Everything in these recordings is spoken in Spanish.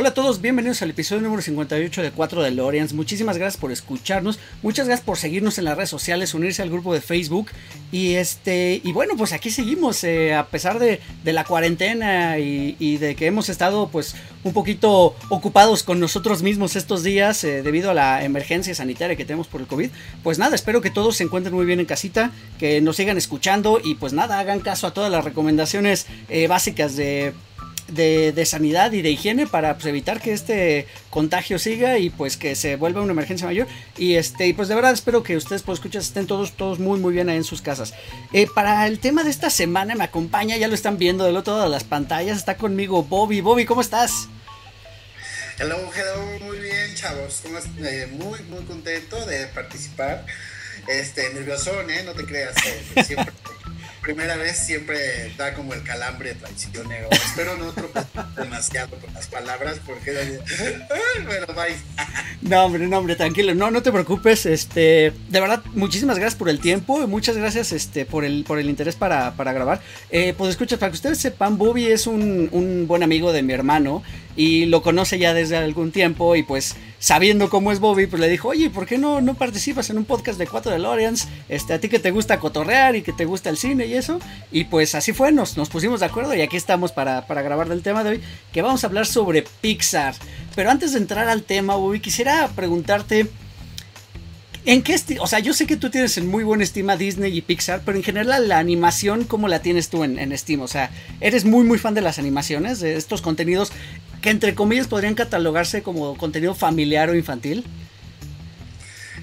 Hola a todos, bienvenidos al episodio número 58 de 4 de Loreans. Muchísimas gracias por escucharnos, muchas gracias por seguirnos en las redes sociales, unirse al grupo de Facebook. Y este, y bueno, pues aquí seguimos, eh, a pesar de, la cuarentena y, de que hemos estado pues un poquito ocupados con nosotros mismos estos días eh, debido a la emergencia sanitaria que tenemos por el COVID. Pues nada, espero que todos se encuentren muy bien en casita, que nos sigan escuchando y pues nada, hagan caso a todas las recomendaciones eh, básicas de de, sanidad y de higiene para pues, evitar que este contagio siga y pues que se vuelva una emergencia mayor. Y este, y pues de verdad espero que ustedes pues escuchas estén todos, todos muy muy bien ahí en sus casas. Eh, para el tema de esta semana me acompaña, ya lo están viendo del otro lado de las pantallas, está conmigo Bobby. Bobby, ¿cómo estás? Hello, hello, muy bien, chavos. Eh, muy, muy contento de participar. Este, nerviosón, ¿eh? No te creas. Eh, siempre primera vez siempre da como el calambre traicionero. Espero no tropezar demasiado con las palabras porque bueno, bye. No, hombre, no, hombre, tranquilo. No, no te preocupes. Este, de verdad, muchísimas gracias por el tiempo muchas gracias este, por, el, por el interés para, para grabar. Eh, pues escucha, para que ustedes sepan, Bobby es un, un buen amigo de mi hermano y lo conoce ya desde algún tiempo y pues sabiendo cómo es Bobby, pues le dijo, oye, ¿por qué no, no participas en un podcast de 4 DeLoreans? Este, a ti que te gusta cotorrear y que te gusta el cine y eso. Y pues así fue, nos, nos pusimos de acuerdo y aquí estamos para, para grabar del tema de hoy, que vamos a hablar sobre Pixar. Pero antes de entrar al tema, Bobby, quisiera preguntarte... ¿En qué O sea, yo sé que tú tienes en muy buena estima Disney y Pixar, pero en general la animación, ¿cómo la tienes tú en, en Steam? O sea, ¿eres muy muy fan de las animaciones, de estos contenidos que entre comillas podrían catalogarse como contenido familiar o infantil?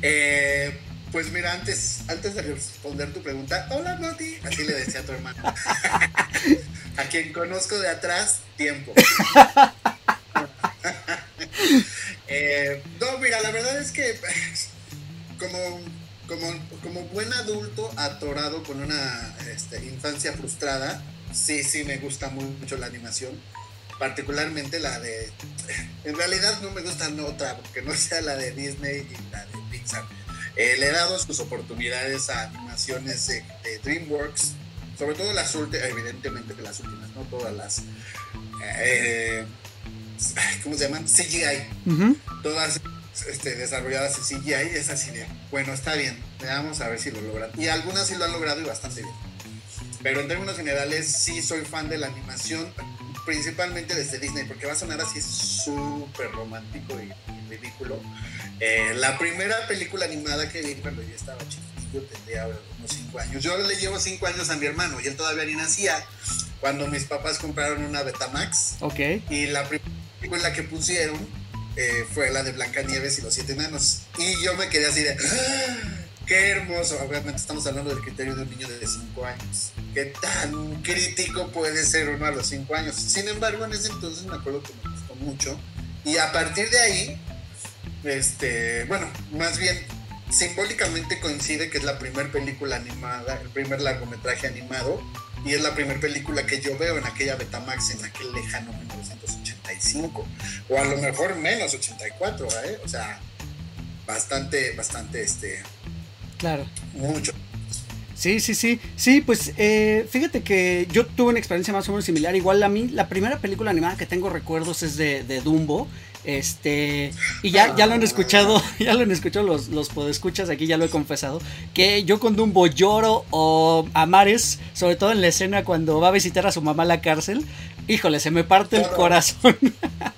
Eh, pues mira, antes, antes de responder tu pregunta, hola Noti, así le decía a tu hermano. a quien conozco de atrás, tiempo. Eh, no, mira, la verdad es que como, como, como buen adulto atorado con una este, infancia frustrada, sí, sí me gusta mucho la animación particularmente la de... En realidad no me gusta otra, porque no sea la de Disney y la de Pixar. Eh, le he dado sus oportunidades a animaciones de, DreamWorks, sobre todo las últimas, evidentemente las últimas, no todas las... Eh, ¿Cómo se llaman? CGI. Todas este, desarrolladas en CGI, es así de, bueno, está bien, veamos a ver si lo logran. Y algunas sí lo han logrado y bastante bien. Pero en términos generales sí soy fan de la animación, principalmente desde Disney, porque va a sonar así súper romántico y, ridículo. Eh, la primera película animada que vi cuando yo estaba chiquitito, tendría unos 5 años. Yo le llevo 5 años a mi hermano y él todavía ni nacía cuando mis papás compraron una Betamax. Ok. Y la primera película que pusieron eh, fue la de Blancanieves y los Siete Enanos. Y yo me quedé así de qué hermoso. Obviamente estamos hablando del criterio de un niño de 5 años. Qué tan crítico puede ser uno a los 5 años. Sin embargo, en ese entonces me acuerdo que me gustó mucho. Y a partir de ahí, este, bueno, más bien simbólicamente coincide que es la primera película animada, el primer largometraje animado, y es la primera película que yo veo en aquella Betamax en aquel lejano 1985, o a lo mejor menos 84, ¿eh? O sea, bastante, bastante, este, Claro. Mucho. Sí, sí, sí. Sí, pues eh, fíjate que yo tuve una experiencia más o menos similar. Igual a mí, la primera película animada que tengo recuerdos es de, de Dumbo. Este, y ya, ya lo han escuchado, ya lo han escuchado los, los podescuchas, aquí ya lo he confesado, que yo con Dumbo lloro o a mares, sobre todo en la escena cuando va a visitar a su mamá a la cárcel. Híjole, se me parte el corazón.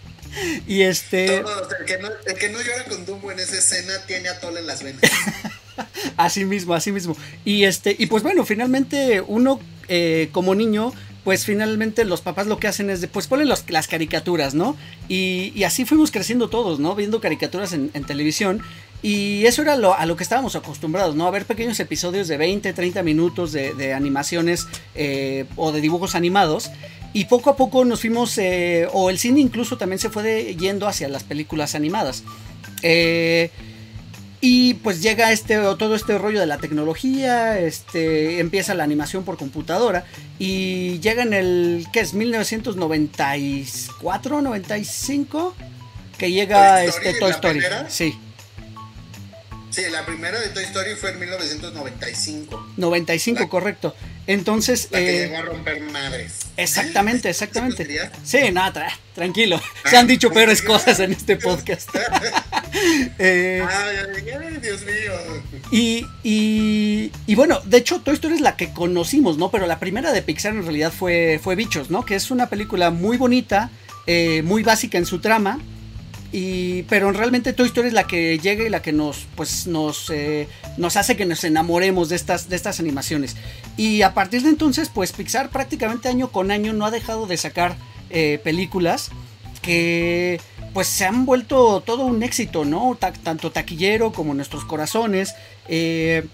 y este... el, que no, el que no llora con Dumbo en esa escena tiene a Tole en las venas. así mismo, así mismo. Y este, y pues bueno, finalmente uno eh, como niño, pues finalmente los papás lo que hacen es de, pues ponen las caricaturas, ¿no? Y, así fuimos creciendo todos, ¿no? Viendo caricaturas en, televisión. Y eso era lo, a lo que estábamos acostumbrados, ¿no? A ver pequeños episodios de 20, 30 minutos de, animaciones eh, o de dibujos animados. Y poco a poco nos fuimos, eh, o el cine incluso también se fue yendo hacia las películas animadas. Eh, Y pues llega este todo este rollo de la tecnología, este empieza la animación por computadora y llega en el ¿qué es? 1994, 95 que llega este Toy Story. Sí. Sí, la primera de Toy Story fue en 1995. 95, correcto. Entonces. La que eh, llegó a romper madres. Exactamente, exactamente. Sí, nada, tranquilo. Se han dicho peores cosas en este podcast. eh, ay, Dios mío. Y, y, y, bueno, de hecho, Toy Story es la que conocimos, ¿no? Pero la primera de Pixar en realidad fue, fue Bichos, ¿no? Que es una película muy bonita, eh, muy básica en su trama y, pero realmente Toy Story es la que llega y la que nos, pues, nos, eh, nos hace que nos enamoremos de estas, de estas animaciones. Y a partir de entonces, pues Pixar prácticamente año con año no ha dejado de sacar eh, películas que pues se han vuelto todo un éxito, ¿no? tanto taquillero como nuestros corazones. Eh,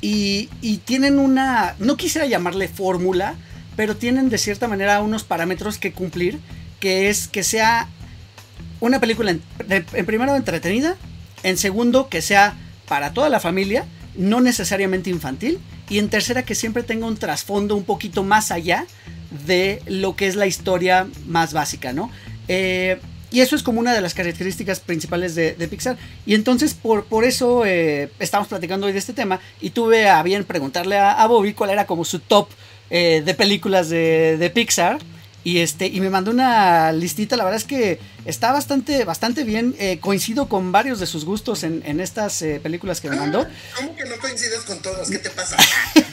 y, y tienen una, no quisiera llamarle fórmula, pero tienen de cierta manera unos parámetros que cumplir, que es que sea una película en, primero entretenida, en segundo que sea para toda la familia, no necesariamente infantil, y en tercera que siempre tenga un trasfondo un poquito más allá de lo que es la historia más básica, ¿no? Eh, y eso es como una de las características principales de, Pixar. Y entonces por, por eso eh, estamos platicando hoy de este tema y tuve a bien preguntarle a, Bobby cuál era como su top eh, de películas de, de Pixar. Y, este, y me mandó una listita, la verdad es que está bastante, bastante bien. Eh, coincido con varios de sus gustos en, en estas eh, películas que me mandó. ¿Cómo que no coincides con todos? ¿Qué te pasa?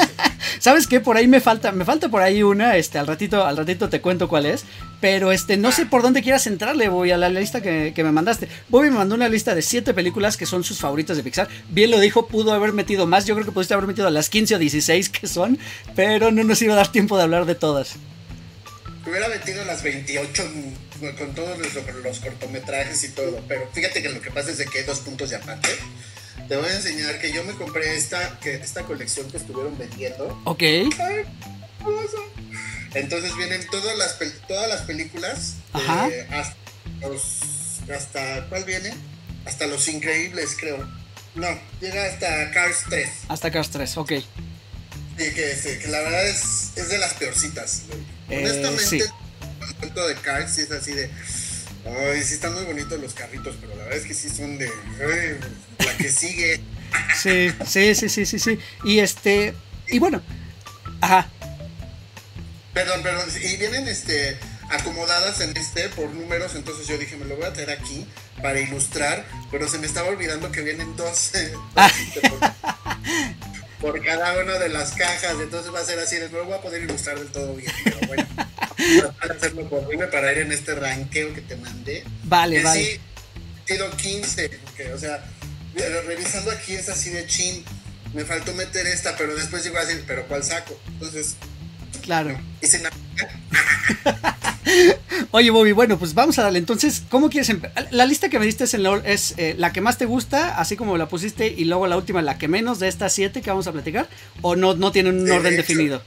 ¿Sabes qué? Por ahí me falta, me falta por ahí una, este, al ratito, al ratito te cuento cuál es. Pero este, no sé por dónde quieras entrarle, voy a la lista que, que me mandaste. Bobby me mandó una lista de siete películas que son sus favoritas de Pixar. Bien lo dijo, pudo haber metido más. Yo creo que pudiste haber metido a las 15 o 16 que son, pero no nos iba a dar tiempo de hablar de todas hubiera metido las 28 con todos los, cortometrajes y todo, pero fíjate que lo que pasa es de que hay dos puntos de aparte. Te voy a enseñar que yo me compré esta, que, esta colección que estuvieron vendiendo. Ok. Entonces vienen todas las, todas las películas. Ajá. Eh, hasta, los, hasta, ¿cuál viene? Hasta Los Increíbles, creo. No, llega hasta Cars 3. Hasta Cars 3, ok. Sí, que, que la verdad es, es de las peorcitas. Eh, Honestamente, el cuento de Cars sí es así de. Ay, sí están muy bonitos los carritos, pero la verdad es que sí son de. la que sigue. Sí, sí, sí, sí, sí, sí. Y este. Y bueno. Ajá. Perdón, perdón. Y vienen este acomodadas en este por números, entonces yo dije, me lo voy a traer aquí para ilustrar, pero se me estaba olvidando que vienen dos, dos este, por cada una de las cajas, entonces va a ser así, no lo voy a poder ilustrar del todo bien, pero bueno, para hacerlo por para ir en este ranqueo que te mandé. Vale, vale. Sí, 15, o sea, revisando aquí es así de chin, me faltó meter esta, pero después iba a decir, pero ¿cuál saco? Entonces, claro. Hice una... Oye, Bobby, bueno, pues vamos a darle. Entonces, ¿cómo quieres empezar? La lista que me diste es, es eh, la que más te gusta, así como la pusiste, y luego la última, la que menos de estas siete que vamos a platicar, o no, no tienen un orden definido.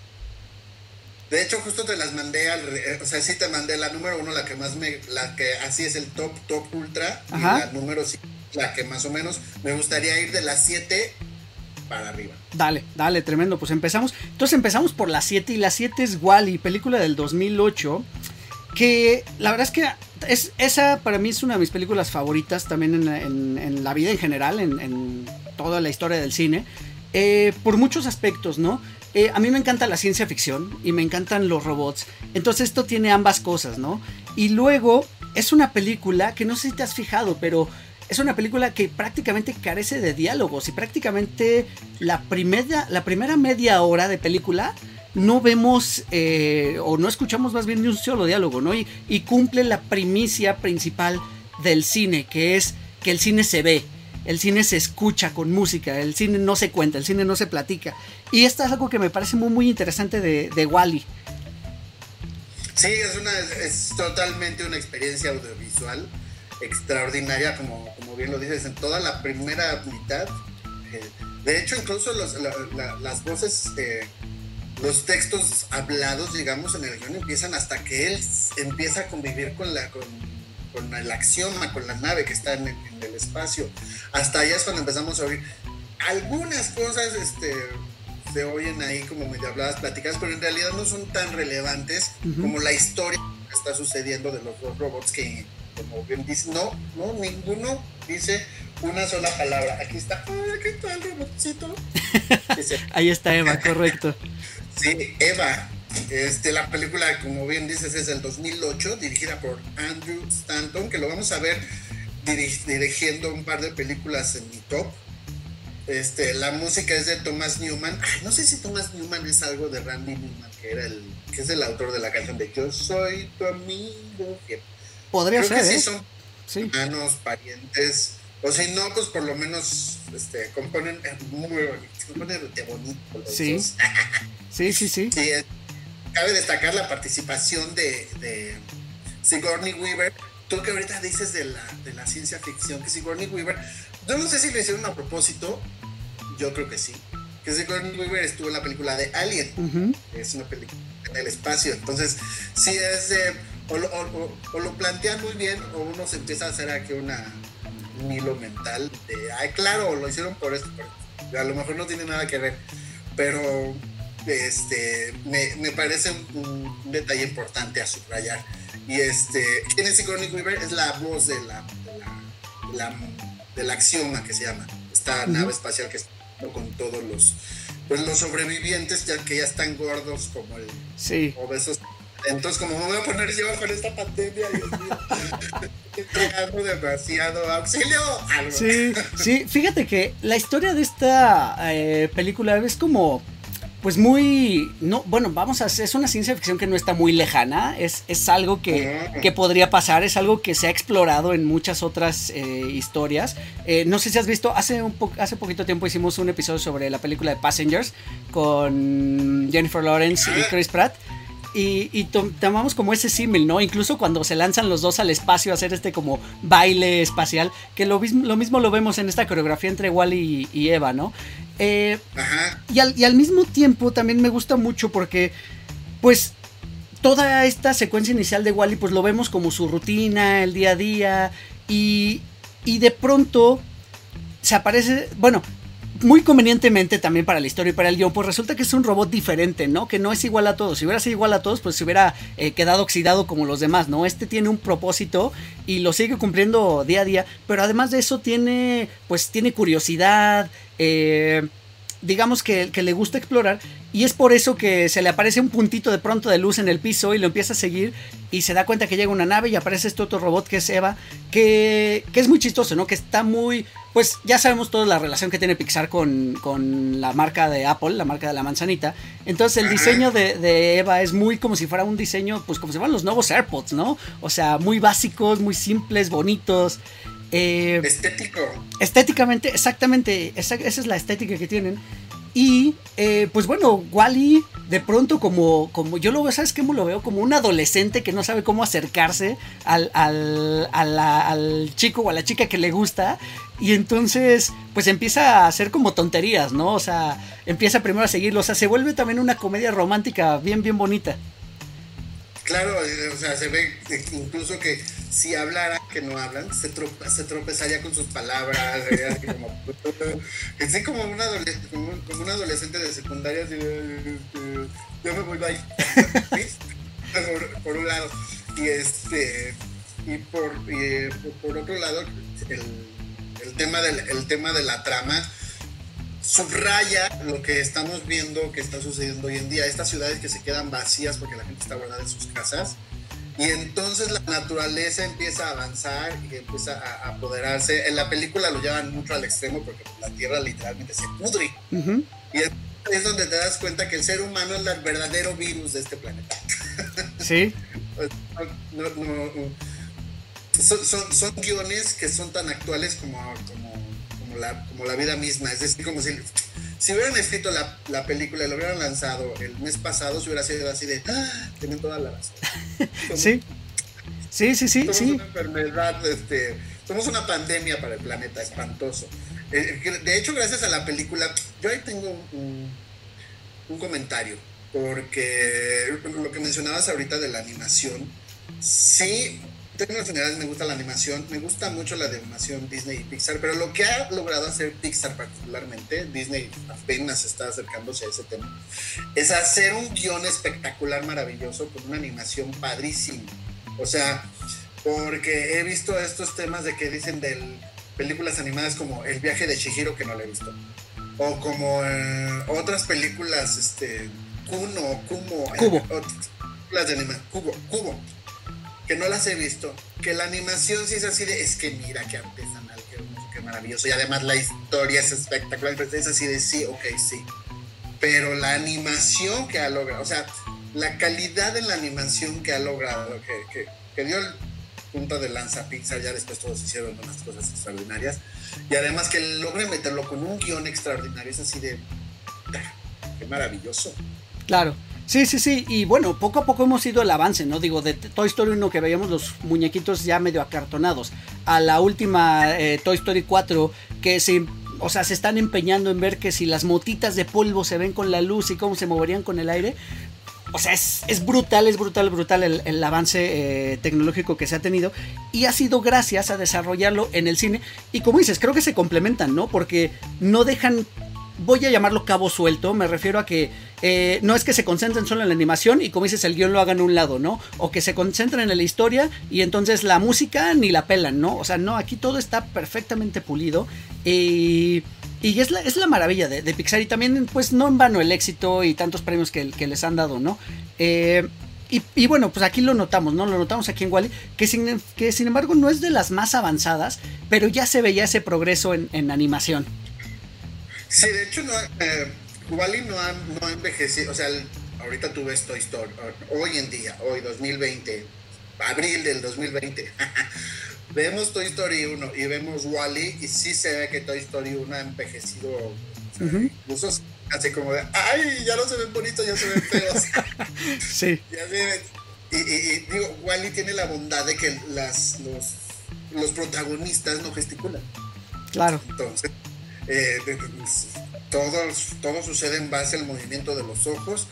De hecho, justo te las mandé al, o sea, sí te mandé la número uno, la que más me, la que así es el top, top ultra, y la número cinco, la que más o menos me gustaría ir de las siete para arriba. Dale, dale, tremendo. Pues empezamos. Entonces empezamos por la 7 y la 7 es Wally, película del 2008. Que la verdad es que es, esa para mí es una de mis películas favoritas también en, la vida en general, en, toda la historia del cine. Eh, por muchos aspectos, ¿no? Eh, a mí me encanta la ciencia ficción y me encantan los robots. Entonces esto tiene ambas cosas, ¿no? Y luego es una película que no sé si te has fijado, pero es una película que prácticamente carece de diálogos y prácticamente la primera, la primera media hora de película no vemos eh, o no escuchamos más bien ni un solo diálogo, ¿no? Y, cumple la primicia principal del cine, que es que el cine se ve, el cine se escucha con música, el cine no se cuenta, el cine no se platica. Y esto es algo que me parece muy, muy interesante de, de Wally. Sí, es, una, totalmente una experiencia audiovisual extraordinaria, como, como bien lo dices, en toda la primera mitad. Eh, de hecho, incluso las voces, eh, los textos hablados, digamos, en el guion empiezan hasta que él empieza a convivir con la, con, con el axioma, con la nave que está en, el espacio. Hasta allá es cuando empezamos a oír algunas cosas, este, se oyen ahí como medio habladas, platicadas, pero en realidad no son tan relevantes como la historia que está sucediendo de los dos robots que, como bien dice, no, no, ninguno dice una sola palabra. Aquí está, aquí está el robotcito. ahí está Eva, correcto. Sí, Eva. Este, la película, como bien dices, es del 2008, dirigida por Andrew Stanton, que lo vamos a ver dirigiendo un par de películas en mi top. Este, la música es de Thomas Newman. no sé si Thomas Newman es algo de Randy Newman, que era el, que es el autor de la canción de Yo soy tu amigo. Podría ser. sí ¿eh? son sí. hermanos, parientes. O si no, pues por lo menos este, componen muy bonito, de bonito. Sí. sí, sí, sí. cabe destacar la participación de, de Sigourney Weaver. Tú que ahorita dices de la, de la ciencia ficción, que Sigourney Weaver, yo no sé si lo hicieron a propósito, yo creo que sí. Que Sigourney Weaver estuvo en la película de Alien, es una película en el espacio. Entonces, sí es de. O lo, o lo plantean muy bien, o uno se empieza a hacer aquí una, un hilo mental de, ay, claro, lo hicieron por esto, pero a lo mejor no tiene nada que ver, pero este, me, parece un, detalle importante a subrayar. Y este, ¿quién es Sigourney Weaver? Es la voz de la, de la, del axioma que se llama, esta nave espacial que está con todos los, pues, los sobrevivientes, ya que ya están gordos como el sí. obesos entonces, como me voy a poner yo con esta pandemia, Dios mío, demasiado auxilio. Sí, sí, fíjate que la historia de esta eh, película es como pues muy no bueno vamos a es una ciencia ficción que no está muy lejana es, es algo que, que, podría pasar es algo que se ha explorado en muchas otras eh, historias. Eh, no sé si has visto hace un hace poquito tiempo hicimos un episodio sobre la película de Passengers con Jennifer Lawrence y Chris Pratt y, tomamos como ese símil, ¿no? Incluso cuando se lanzan los dos al espacio a hacer este como baile espacial, que lo, lo mismo lo vemos en esta coreografía entre Wally y, Eva, ¿no? Eh, y, al, y al mismo tiempo también me gusta mucho porque, pues, toda esta secuencia inicial de Wally, pues lo vemos como su rutina, el día a día, y, y de pronto se aparece, bueno, muy convenientemente también para la historia y para el guion, pues resulta que es un robot diferente, ¿no? Que no es igual a todos. Si hubiera sido igual a todos, pues se hubiera eh, quedado oxidado como los demás, ¿no? Este tiene un propósito y lo sigue cumpliendo día a día, pero además de eso tiene, pues tiene curiosidad, eh, digamos que, que, le gusta explorar y es por eso que se le aparece un puntito de pronto de luz en el piso y lo empieza a seguir y se da cuenta que llega una nave y aparece este otro robot que es Eva, que, que es muy chistoso, ¿no? Que está muy... Pues ya sabemos toda la relación que tiene Pixar con, con la marca de Apple, la marca de la manzanita. Entonces el diseño de, de, Eva es muy como si fuera un diseño, pues como si fueran los nuevos AirPods, ¿no? O sea, muy básicos, muy simples, bonitos. Eh, Estético. Estéticamente, exactamente, esa, es la estética que tienen. Y eh, pues bueno, Wally de pronto como, como yo lo veo, ¿sabes cómo lo veo? Como un adolescente que no sabe cómo acercarse al, al, al, chico o a la chica que le gusta. Y entonces pues empieza a hacer como tonterías, ¿no? O sea, empieza primero a seguirlo. O sea, se vuelve también una comedia romántica bien, bien bonita. Claro, o sea, se ve incluso que si hablara, que no hablan, se, trope, se tropezaría con sus palabras, así como, como, un adolescente, de secundaria, este, yo me voy, por, por, un lado, y este, y por, y, por otro lado, el, tema del, el tema de la trama, subraya lo que estamos viendo que está sucediendo hoy en día. Estas ciudades que se quedan vacías porque la gente está guardada en sus casas. Y entonces la naturaleza empieza a avanzar y empieza a apoderarse. En la película lo llevan mucho al extremo porque la tierra literalmente se pudre. Y es donde te das cuenta que el ser humano es el verdadero virus de este planeta. Sí. son, son, son, guiones que son tan actuales como, como la, como la vida misma. Es decir, como si, si hubieran escrito la, la, película y lo hubieran lanzado el mes pasado, se hubiera sido así de, ¡Ah! tienen toda la razón. sí. Sí, sí, sí. Somos sí. una enfermedad, este, somos una pandemia para el planeta, espantoso. Eh, de hecho, gracias a la película, yo ahí tengo un, un comentario, porque lo que mencionabas ahorita de la animación, sí términos generales me gusta la animación, me gusta mucho la animación Disney y Pixar, pero lo que ha logrado hacer Pixar particularmente, Disney apenas está acercándose a ese tema, es hacer un guion espectacular, maravilloso, con una animación padrísima. O sea, porque he visto estos temas de que dicen de películas animadas como El viaje de Chihiro, que no la he visto, o como eh, otras películas, este, Kuno, Kumo, Cubo. Eh, otras películas de animación, Cubo, Cubo que no las he visto, que la animación sí es así de, es que mira qué artesanal, qué hermoso, qué maravilloso, y además la historia es espectacular, pero es así de sí, ok, sí. Pero la animación que ha logrado, o sea, la calidad de la animación que ha logrado, que, que, que dio el punto de lanza Pixar, ya después todos hicieron unas cosas extraordinarias, y además que logre meterlo con un guion extraordinario, es así de, qué maravilloso. Claro. Sí, sí, sí, y bueno, poco a poco hemos ido el avance, ¿no? Digo, de Toy Story 1 que veíamos los muñequitos ya medio acartonados, a la última eh, Toy Story 4 que se, o sea, se están empeñando en ver que si las motitas de polvo se ven con la luz y cómo se moverían con el aire. O sea, es, es brutal, es brutal, brutal el, avance eh, tecnológico que se ha tenido y ha sido gracias a desarrollarlo en el cine. Y como dices, creo que se complementan, ¿no? Porque no dejan voy a llamarlo cabo suelto, me refiero a que eh, no es que se concentren solo en la animación y como dices el guion lo hagan a un lado, ¿no? O que se concentren en la historia y entonces la música ni la pelan, ¿no? O sea, no, aquí todo está perfectamente pulido y... Y es la, es la maravilla de, Pixar y también pues no en vano el éxito y tantos premios que, les han dado, ¿no? Eh, y, y, bueno, pues aquí lo notamos, ¿no? Lo notamos aquí en Wally, que sin, que sin embargo no es de las más avanzadas, pero ya se veía ese progreso en animación. Sí, de hecho, no, eh, Wally no ha, no ha envejecido. O sea, el, ahorita tú ves Toy Story, hoy en día, hoy 2020, abril del 2020. vemos Toy Story 1 y vemos Wally y sí se ve que Toy Story 1 ha envejecido. O sea, uh -huh. Incluso así como de, ay, ya no se ven bonitos, ya se ven feos. sí. Y, y, y, digo, Wally tiene la bondad de que las, los, los protagonistas no gesticulan. Claro. Entonces, eh, de, de, todo, todo sucede en base al movimiento de los ojos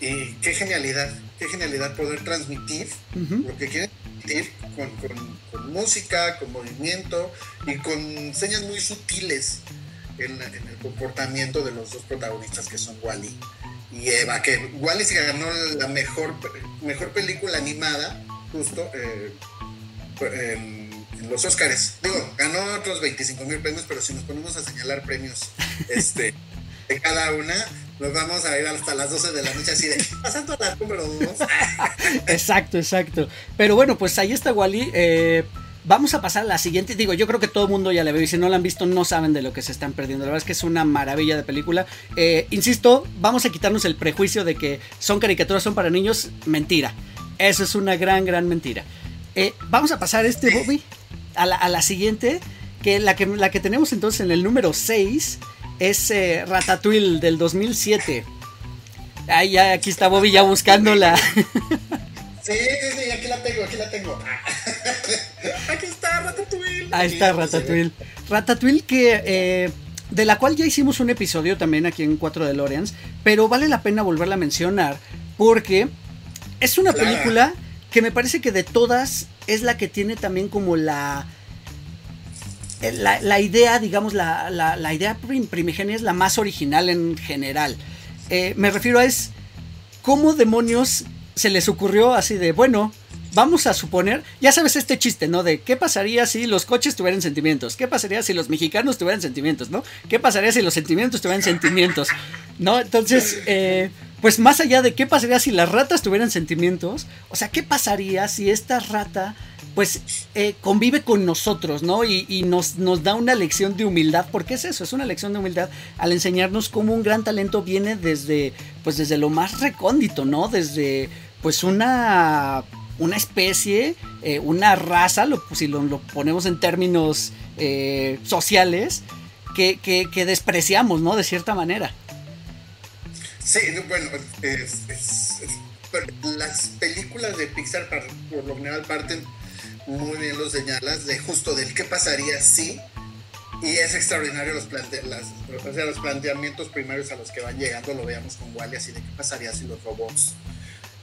y qué genialidad, qué genialidad poder transmitir uh -huh. lo que quieren transmitir con, con, con, música, con movimiento y con señas muy sutiles en, en, el comportamiento de los dos protagonistas que son Wally y Eva, que Wally se ganó la mejor, mejor película animada justo eh, en los Oscars. Digo, ganó otros 25 mil premios, pero si nos ponemos a señalar premios este, de cada una, nos vamos a ir hasta las 12 de la noche así de pasando a la número 2. exacto, exacto. Pero bueno, pues ahí está Wally. Eh, vamos a pasar a la siguiente. Digo, yo creo que todo el mundo ya la veo y si no la han visto no saben de lo que se están perdiendo. La verdad es que es una maravilla de película. Eh, insisto, vamos a quitarnos el prejuicio de que son caricaturas, son para niños. Mentira. Eso es una gran, gran mentira. Eh, vamos a pasar este, Bobby, a la, a la siguiente. Que la, que la que tenemos entonces en el número 6 es eh, Ratatouille del 2007. Ay, ya, aquí está Bobby ya buscándola. Sí, sí, sí, aquí la tengo, aquí la tengo. aquí está Ratatouille. Ahí está Ratatouille. Ratatouille que... Eh, de la cual ya hicimos un episodio también aquí en 4 de Loreans, pero vale la pena volverla a mencionar porque es una claro. Que me parece que de todas es la que tiene también como la... La, idea, digamos, la, la, la, idea primigenia es la más original en general. Eh, me refiero a es cómo demonios se les ocurrió así de, bueno, vamos a suponer, ya sabes este chiste, ¿no? De qué pasaría si los coches tuvieran sentimientos, qué pasaría si los mexicanos tuvieran sentimientos, ¿no? ¿Qué pasaría si los sentimientos tuvieran sentimientos? ¿No? Entonces, eh, pues más allá de qué pasaría si las ratas tuvieran sentimientos, o sea, ¿qué pasaría si esta rata pues eh, convive con nosotros, ¿no? Y, nos, nos, da una lección de humildad, porque es eso, es una lección de humildad al enseñarnos cómo un gran talento viene desde, pues desde lo más recóndito, ¿no? Desde, pues una, una especie, eh, una raza, lo, si lo, lo, ponemos en términos eh, sociales, que, que, que, despreciamos, ¿no? De cierta manera. Sí, bueno, las películas de Pixar por lo general parten muy bien lo señalas, de justo del qué pasaría si, y es extraordinario los, plante los planteamientos primarios a los que van llegando, lo veamos con Wally, así de qué pasaría si los robots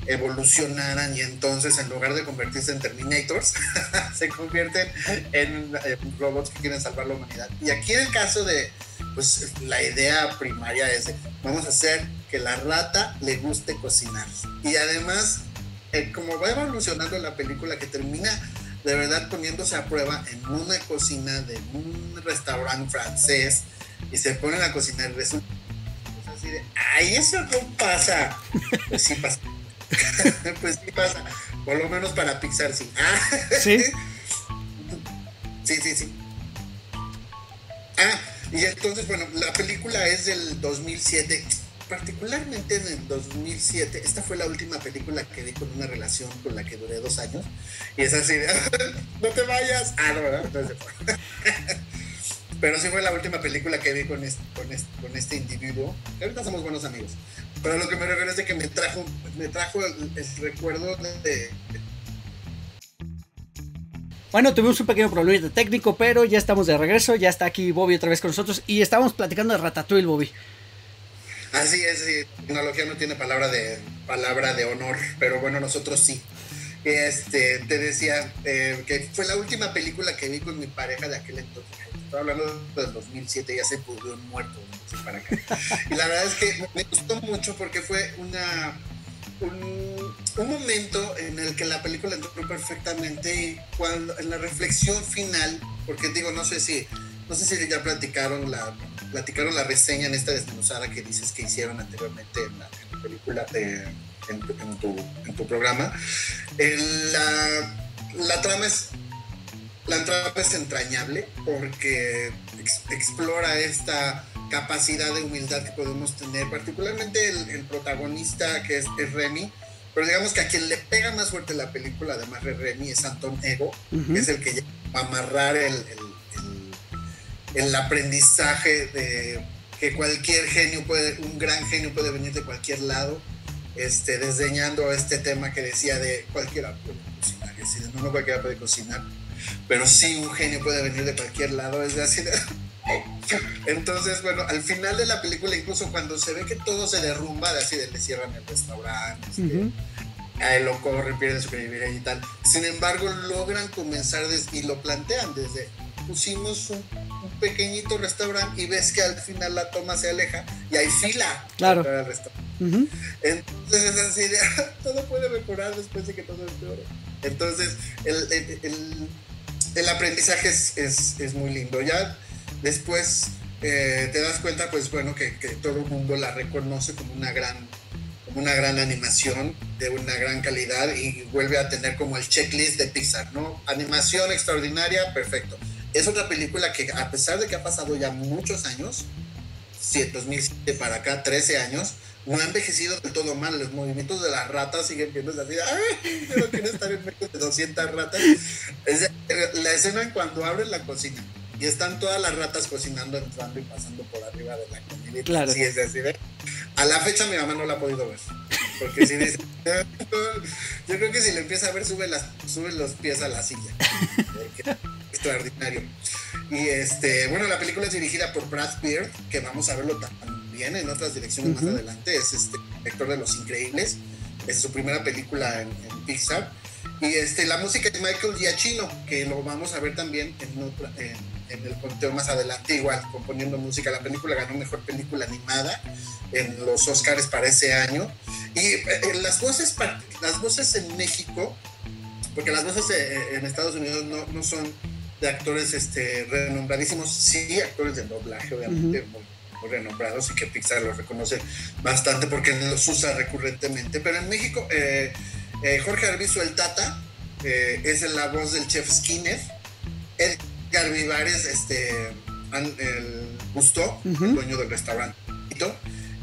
evolucionaran y entonces en lugar de convertirse en Terminators, se convierten en, robots que quieren salvar la humanidad. Y aquí en el caso de, pues la idea primaria es de, vamos a hacer que la rata le guste cocinar. Y además, eh, como va evolucionando la película que termina de verdad poniéndose a prueba en una cocina de un restaurante francés y se ponen a cocinar, resulta así de, ay, eso no pasa. Pues sí pasa. pues sí pasa. Por lo menos para Pixar sí. sí. Sí, sí, sí. Ah, y entonces, bueno, la película es del 2007 particularmente en el 2007, esta fue la última película que vi con una relación con la que duré dos años. Y es así, no te vayas. Ah, no, ¿verdad? Entonces, Pero sí fue la última película que vi con este, con este, individuo. Ahorita somos buenos amigos. Pero lo que me refiero es de que me trajo, me el, recuerdo de, bueno, tuvimos un pequeño problema técnico, pero ya estamos de regreso. Ya está aquí Bobby otra vez con nosotros y estábamos platicando de Ratatouille, Bobby. Así es, tecnología no tiene palabra de palabra de honor, pero bueno, nosotros sí. Este, te decía eh, que fue la última película que vi con mi pareja de aquel entonces. Estaba hablando del 2007, ya se pudo un muerto para acá. Y la verdad es que me gustó mucho porque fue una un, un, momento en el que la película entró perfectamente y cuando en la reflexión final, porque digo, no sé si no sé si ya platicaron la platicaron la reseña en esta desmenuzada que dices que hicieron anteriormente en la, película, en, tu, programa. la, trama es la trama es entrañable porque explora esta capacidad de humildad que podemos tener, particularmente el, protagonista que es, Remy, pero digamos que a quien le pega más fuerte la película, además de Remy, es Anton Ego, que es el que va a amarrar el el aprendizaje de que cualquier genio puede, un gran genio puede venir de cualquier lado, este, desdeñando este tema que decía de cualquiera puede cocinar, es no, cualquiera puede cocinar, pero sí un genio puede venir de cualquier lado, es decir, entonces, bueno, al final de la película, incluso cuando se ve que todo se derrumba, así de le cierran el restaurante, este, a él lo corre, pierde su credibilidad y tal. Sin embargo, logran comenzar y lo plantean desde pusimos un, pequeñito restaurante y ves que al final la toma se aleja y hay fila claro. para el restaurante. Entonces es así de, todo puede mejorar después de que todo empeore. Entonces el, el, el, aprendizaje es, es, es, muy lindo. Ya después eh, te das cuenta, pues bueno, que, que todo el mundo la reconoce como una gran una gran animación de una gran calidad y vuelve a tener como el checklist de Pixar, ¿no? Animación extraordinaria, perfecto. Es otra película que a pesar de que ha pasado ya muchos años, 2007 para acá, 13 años, no ha envejecido del todo mal. Los movimientos de las ratas siguen viendo vida. ¡Ay! Yo no quiero estar en medio de 200 ratas. la escena en cuando abren la cocina y están todas las ratas cocinando, entrando y pasando por arriba de la comida. Claro. Sí, es así, A la fecha mi mamá no la ha podido ver. Porque si dice, yo creo que si le empieza a ver, sube, las, sube los pies a la silla. extraordinario. Y este, bueno, la película es dirigida por Brad Beard, que vamos a verlo también en otras direcciones más adelante. Es este director de Los Increíbles. Es su primera película en, Pixar. Y este, la música es Michael Giacchino, que lo vamos a ver también en, en, el conteo más adelante, igual componiendo música. La película ganó mejor película animada en los Oscars para ese año. Y eh, las, voces, las voces en México, porque las voces eh, en Estados Unidos no, no son de actores este, renombradísimos, sí, actores de doblaje, obviamente, muy, renombrados y que Pixar los reconoce bastante porque los usa recurrentemente. Pero en México, eh, eh, Jorge Arbizu, el Tata, eh, es la voz del chef Skinner. Edgar Vivares, este, el Gusto, el dueño del restaurante.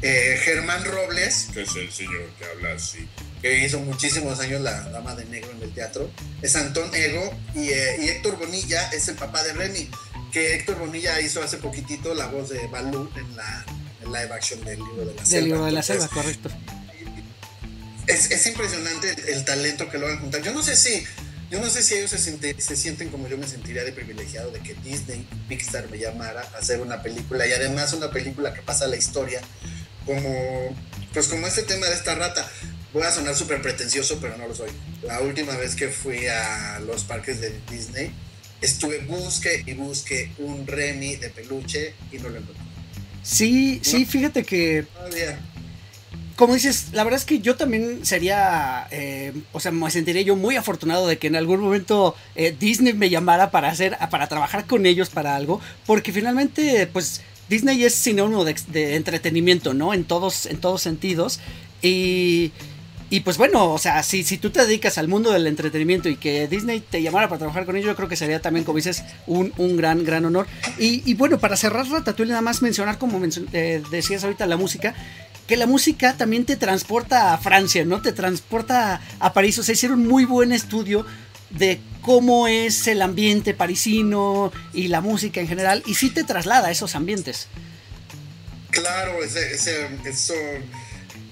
Germán Robles, que es el señor que habla así que hizo muchísimos años la Dama de Negro en el teatro, es Antón Ego eh, y, Héctor Bonilla es el papá de Remy, que Héctor Bonilla hizo hace poquitito la voz de Balú en la live action del libro de la selva. Del libro de la selva, correcto. Es, impresionante el, talento que lo van a juntar. Yo no sé si, yo no sé si ellos se, se sienten como yo me sentiría de privilegiado de que Disney, Pixar me llamara a hacer una película y además una película que pasa la historia como, pues como este tema de esta rata voy a sonar súper pretencioso, pero no lo soy. La última vez que fui a los parques de Disney, estuve busque y busque un Remy de peluche y no lo encontré. Sí, sí, fíjate que... Todavía. Como dices, la verdad es que yo también sería, eh, o sea, me sentiría yo muy afortunado de que en algún momento eh, Disney me llamara para hacer, para trabajar con ellos para algo, porque finalmente, pues, Disney es sinónimo de, de entretenimiento, ¿no? En todos, en todos sentidos. Y, y pues bueno, o sea, si, si tú te dedicas al mundo del entretenimiento y que Disney te llamara para trabajar con ellos, yo creo que sería también, como dices, un, un gran, gran honor. Y, bueno, para cerrar Ratatouille, nada más mencionar, como eh, decías ahorita, la música, que la música también te transporta a Francia, ¿no? Te transporta a, a París. O sea, hicieron muy buen estudio de cómo es el ambiente parisino y la música en general, y sí te traslada a esos ambientes. Claro, ese, ese- eso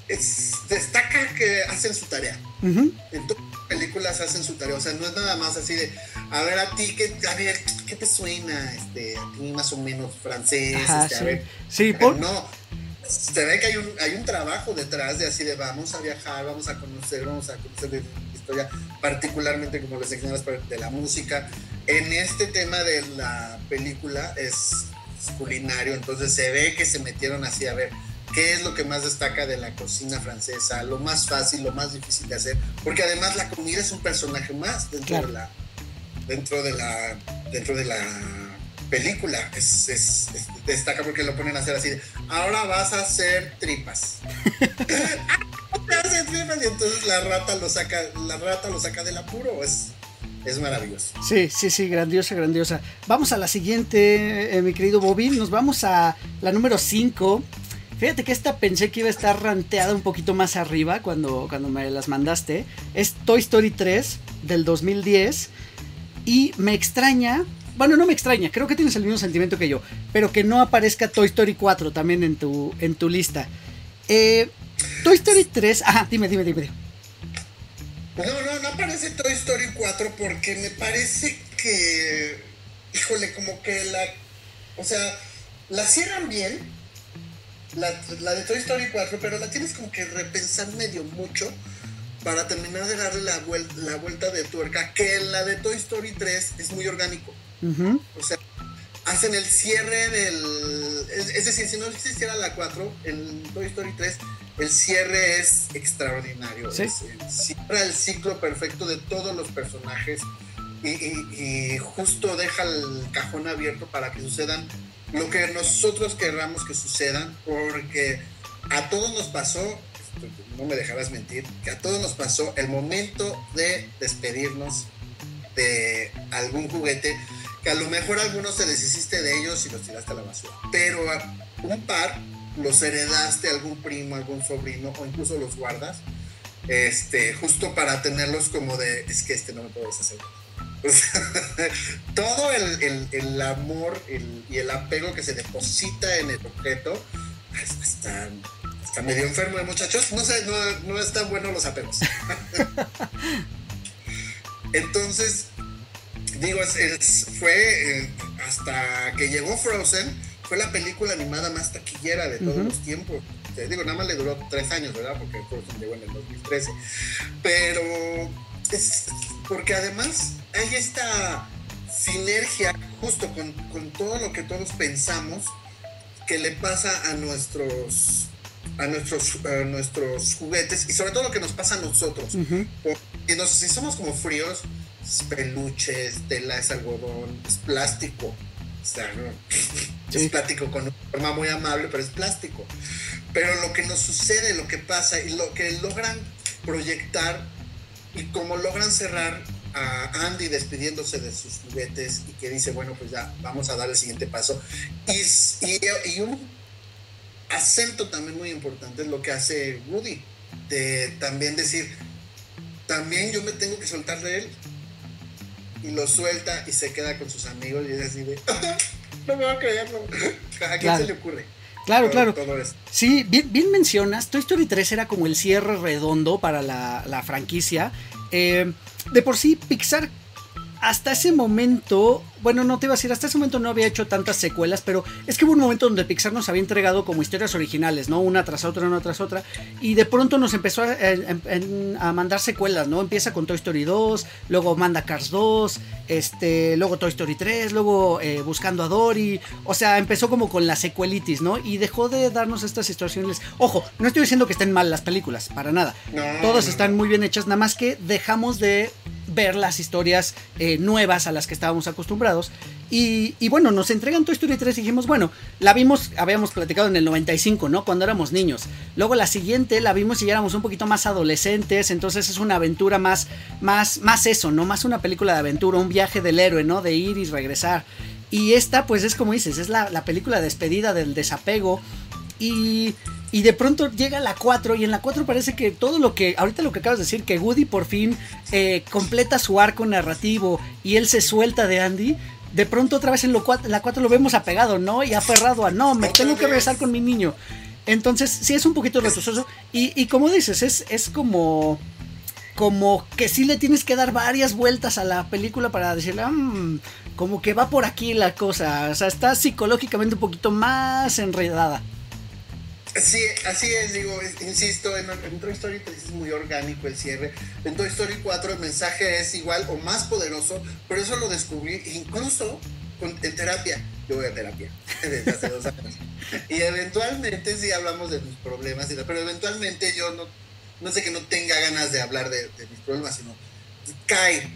es, destaca que hacen su tarea. Ujú. En todas las películas hacen su tarea. O sea, no es nada más así de, a ver, a ti, ¿qué, a ver, ¿qué te suena? Este, a ti más o menos francés. Ajá, este, a sí. ver. Sí, por- no, se ve que hay un, hay un trabajo detrás de así de vamos a viajar, vamos a conocer, vamos a conocer de la historia, particularmente como les señalas de la música. En este tema de la película es, es culinario, entonces se ve que se metieron así a ver qué es lo que más destaca de la cocina francesa, lo más fácil, lo más difícil de hacer, porque además la comida es un personaje más dentro Claro. de la dentro de la dentro de la película es, es- es- destaca porque lo ponen a hacer así ahora vas a hacer tripas Ah, ¿cómo te haces tripas? y entonces la rata lo saca la rata lo saca del apuro es es maravilloso Sí, sí, sí, grandiosa, grandiosa. Vamos a la siguiente, eh, mi querido Bobby. Nos vamos a la número 5. Fíjate que esta pensé que iba a estar ranteada un poquito más arriba cuando, cuando me las mandaste. Es Toy Story 3 del 2010. Y me extraña, bueno, no me extraña, creo que tienes el mismo sentimiento que yo, pero que no aparezca Toy Story 4 también en tu, en tu lista. Eh, Toy Story 3, ajá, dime, dime, dime. no no no aparece Toy Story 4 porque me parece que híjole como que la o sea la cierran bien la, la de Toy Story 4 pero la tienes como que repensar medio mucho para terminar de darle la, vuel- la vuelta de tuerca, que en la de Toy Story 3 es muy orgánico. O sea, hacen el cierre del... Es, es decir, si no existiera la 4, en Toy Story 3, el cierre es extraordinario. Sí. Es, cierra el ciclo perfecto de todos los personajes y, justo deja el cajón abierto para que sucedan lo que nosotros querramos que sucedan, porque a todos nos pasó, no me dejarás mentir, que a todos nos pasó el momento de despedirnos de algún juguete que a lo mejor algunos te deshiciste de ellos y los tiraste a la basura, pero a un par los heredaste a algún primo, algún sobrino o incluso los guardas, este, justo para tenerlos como de, es que este no me puedo deshacer. Todo el, el- el amor el- y el apego que se deposita en el objeto es- está, está medio enfermo de muchachos. No sé, no, no están buenos los apegos. Entonces, digo, es- es- fue eh, hasta que llegó Frozen, fue la película animada más taquillera de todos los tiempos. Digo, nada más le duró tres años, ¿verdad? Porque Frozen llegó en el 2013. Pero es porque además hay esta sinergia justo con, con todo lo que todos pensamos que le pasa a nuestros a nuestros a nuestros juguetes y sobre todo lo que nos pasa a nosotros ujú. y nos- si somos como fríos, es peluche, es tela, es algodón, es plástico. O sea, ¿no? Sí. es plástico con una forma muy amable, pero es plástico. Pero lo que nos sucede, lo que pasa y lo que logran proyectar y como logran cerrar a Andy despidiéndose de sus juguetes y que dice, bueno, pues ya vamos a dar el siguiente paso. Y, y, y un acento también muy importante es lo que hace Woody, de también decir, también yo me tengo que soltar de él. Y lo suelta y se queda con sus amigos y es así de, no me va a creerlo. ¿A quién Claro. se le ocurre? Claro, Todo- claro. todo. Sí, bien, bien mencionas. Toy Story 3 era como el cierre redondo para la, la franquicia. Eh, de por sí, Pixar hasta ese momento, bueno, no te iba a decir, hasta ese momento no había hecho tantas secuelas, pero es que hubo un momento donde Pixar nos había entregado como historias originales, ¿no? Una tras otra, una tras otra, y de pronto nos empezó a, mandar secuelas, ¿no? Empieza con Toy Story 2, luego manda Cars 2, este, luego Toy Story 3, luego eh, Buscando a Dory, o sea, empezó como con la secuelitis, ¿no? Y dejó de darnos estas situaciones. Ojo, no estoy diciendo que estén mal las películas, para nada. Todas están muy bien hechas, nada más que dejamos de ver las historias eh, nuevas a las que estábamos acostumbrados. Y, bueno, nos entregan Toy Story 3 y dijimos, bueno, la vimos, habíamos platicado en el 95, ¿no? Cuando éramos niños. Luego la siguiente la vimos y ya éramos un poquito más adolescentes, entonces es una aventura más, más, más eso, ¿no? Más una película de aventura, un viaje del héroe, ¿no? De ir y regresar. Y esta, pues es como dices, es la, la película despedida del desapego. Y y de pronto llega la 4 y en la 4 parece que todo lo que, ahorita lo que acabas de decir, que Woody por fin eh, completa su arco narrativo y él se suelta de Andy, de pronto otra vez en lo, la 4 lo vemos apegado, ¿no? Y aferrado a, no, me tengo que regresar con mi niño. Entonces, sí es un poquito retroceso. Y, y como dices, es, es como como que sí le tienes que dar varias vueltas a la película para decirle, mmm, como que va por aquí la cosa, o sea, está psicológicamente un poquito más enredada. Sí, así es, digo, insisto, en, Toy Story 3 es muy orgánico el cierre. En Toy Story 4 el mensaje es igual o más poderoso, pero eso lo descubrí incluso en terapia. Yo voy a terapia desde hace dos años. Y eventualmente sí hablamos de mis problemas, pero eventualmente yo no, no sé que no tenga ganas de hablar de, mis problemas, sino cae,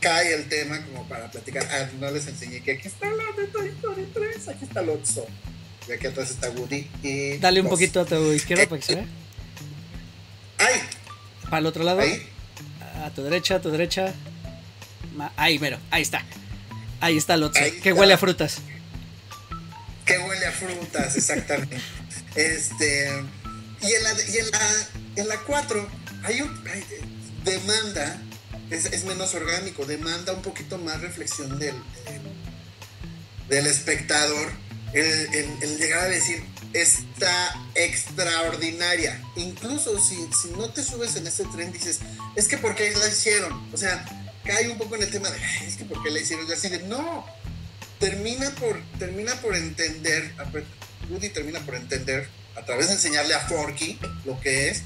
cae el tema como para platicar. Ah, no les enseñé que aquí está la de Toy Story 3, aquí está Lotso. Y aquí atrás está Woody. Y Dale un poquito a tu izquierda para que se vea. ¡Ay! Para el otro lado. Ahí. A tu derecha, a tu derecha. Ahí, mero, ahí está. Hay está el otro. Que huele a frutas. Que huele a frutas, exactamente. este. Y en la, y en la, en la 4 hay un. demanda. Es, es, menos orgánico, demanda un poquito más reflexión del, del espectador el, llegar a decir, está extraordinaria. Incluso si, si no te subes en ese tren, dices, es que ¿por qué la hicieron? O sea, cae un poco en el tema de, es que ¿por qué la hicieron? Y así de, no, termina por, termina por entender, Woody termina por entender, a través de enseñarle a Forky lo que es,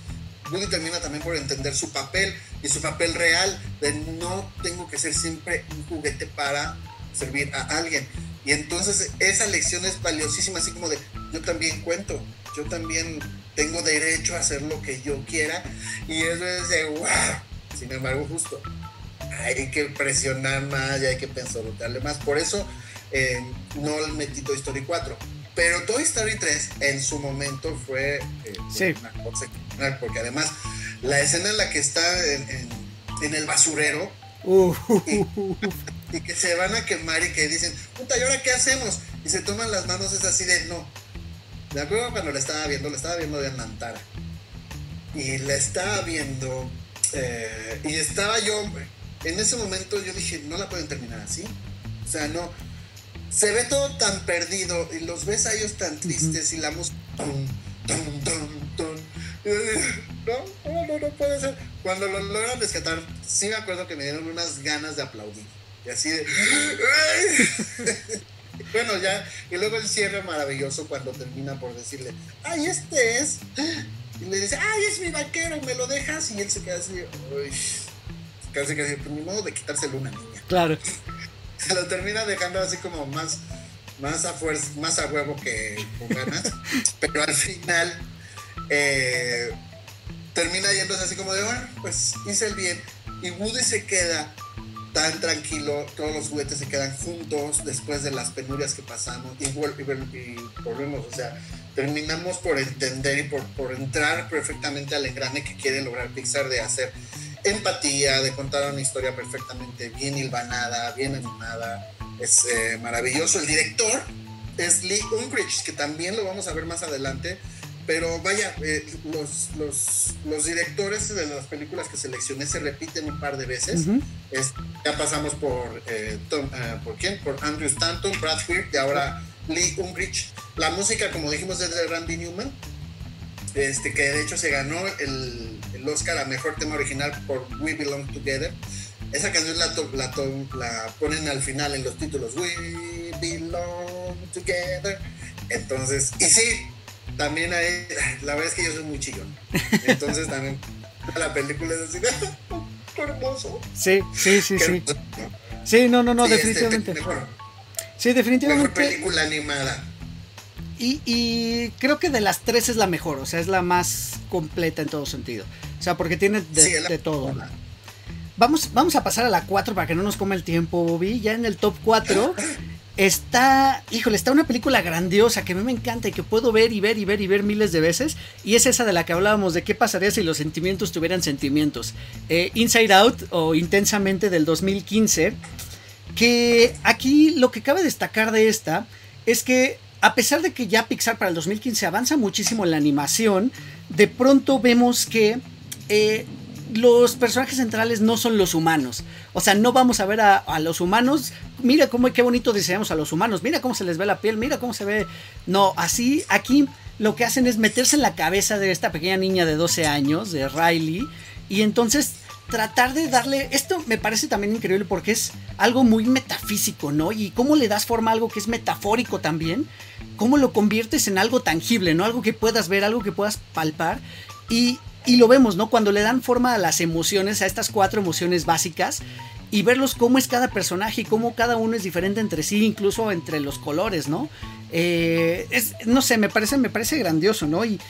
Woody termina también por entender su papel y su papel real de no tengo que ser siempre un juguete para servir a alguien y entonces esa lección es valiosísima, así como de, yo también cuento, yo también tengo derecho a hacer lo que yo quiera. Y eso es de, wow. Sin embargo, justo, hay que presionar más y hay que pensarle más. Por eso eh, no metí Toy Story 4. Pero Toy Story 3 en su momento fue eh, una cosa porque además la escena en la que está en, en, el basurero, uh, y que se van a quemar y que dicen, puta, ¿y ahora qué hacemos? Y se toman las manos, es así de no. De acuerdo cuando la estaba viendo, la estaba viendo de Nantara. Y la estaba viendo, eh, y estaba yo, en ese momento yo dije, no la pueden terminar así. O sea, no. Se ve todo tan perdido y los ves a ellos tan tristes y la música. no, no, no, no puede ser. Cuando lo logran rescatar, sí me acuerdo que me dieron unas ganas de aplaudir. Y así de. bueno, ya. Y luego el cierre maravilloso cuando termina por decirle, ¡ay, este es! Y le dice, ¡ay, es mi vaquero! ¿Me lo dejas? Y él se queda así, ¡uy! Casi que pues ni modo de quitárselo una niña. Claro. Se lo termina dejando así como más, más a fuerza, más a huevo que con ganas. pero al final eh, termina yéndose así como de, bueno, pues hice el bien. Y Woody se queda tan tranquilo, todos los juguetes se quedan juntos después de las penurias que pasamos y, volvemos, o sea, terminamos por entender y por, por, entrar perfectamente al engrane que quiere lograr Pixar de hacer empatía, de contar una historia perfectamente bien hilvanada, bien animada, es eh, maravilloso. El director es Lee Unkrich, que también lo vamos a ver más adelante pero vaya, eh, los, los, los, directores de las películas que seleccioné se repiten un par de veces. ya pasamos por, eh, eh, ¿por quién? Por Andrew Stanton, Brad Pitt y ahora Lee Ungrich. La música, como dijimos, es de Randy Newman, este, que de hecho se ganó el, el Oscar a Mejor Tema Original por We Belong Together. esa canción la, la, la ponen al final en los títulos, We Belong Together. Entonces, y sí, también hay, la verdad es que yo soy muy chillón. Entonces también la película es así, hermoso. Sí, sí, sí, sí. Sí, no, no, no, este, definitivamente. sí, definitivamente. Mejor película animada. Y, y, creo que de las tres es la mejor, o sea, es la más completa en todo sentido. O sea, porque tiene de, todo. Vamos, vamos a pasar a la 4 para que no nos coma el tiempo, Bobby. Ya en el top 4 está, híjole, está una película grandiosa que a mí me encanta y que puedo ver y ver y ver y ver miles de veces. Y es esa de la que hablábamos, de qué pasaría si los sentimientos tuvieran sentimientos. Eh, Inside Out o Intensamente del 2015. Que aquí lo que cabe destacar de esta es que a pesar de que ya Pixar para el 2015 avanza muchísimo en la animación, de pronto vemos que eh, los personajes centrales no son los humanos. O sea, no vamos a ver a, los humanos. Mira cómo qué bonito diseñamos a los humanos. Mira cómo se les ve la piel. Mira cómo se ve. No, así aquí lo que hacen es meterse en la cabeza de esta pequeña niña de 12 años, de Riley. Y entonces tratar de darle. Esto me parece también increíble porque es algo muy metafísico, ¿no? Y cómo le das forma a algo que es metafórico también. Cómo lo conviertes en algo tangible, ¿no? Algo que puedas ver, algo que puedas palpar. Y y lo vemos, ¿no? Cuando le dan forma a las emociones, a estas cuatro emociones básicas, y verlos cómo es cada personaje y cómo cada uno es diferente entre sí, incluso entre los colores, ¿no? Eh, es, no sé, me parece, me parece grandioso, ¿no? Y,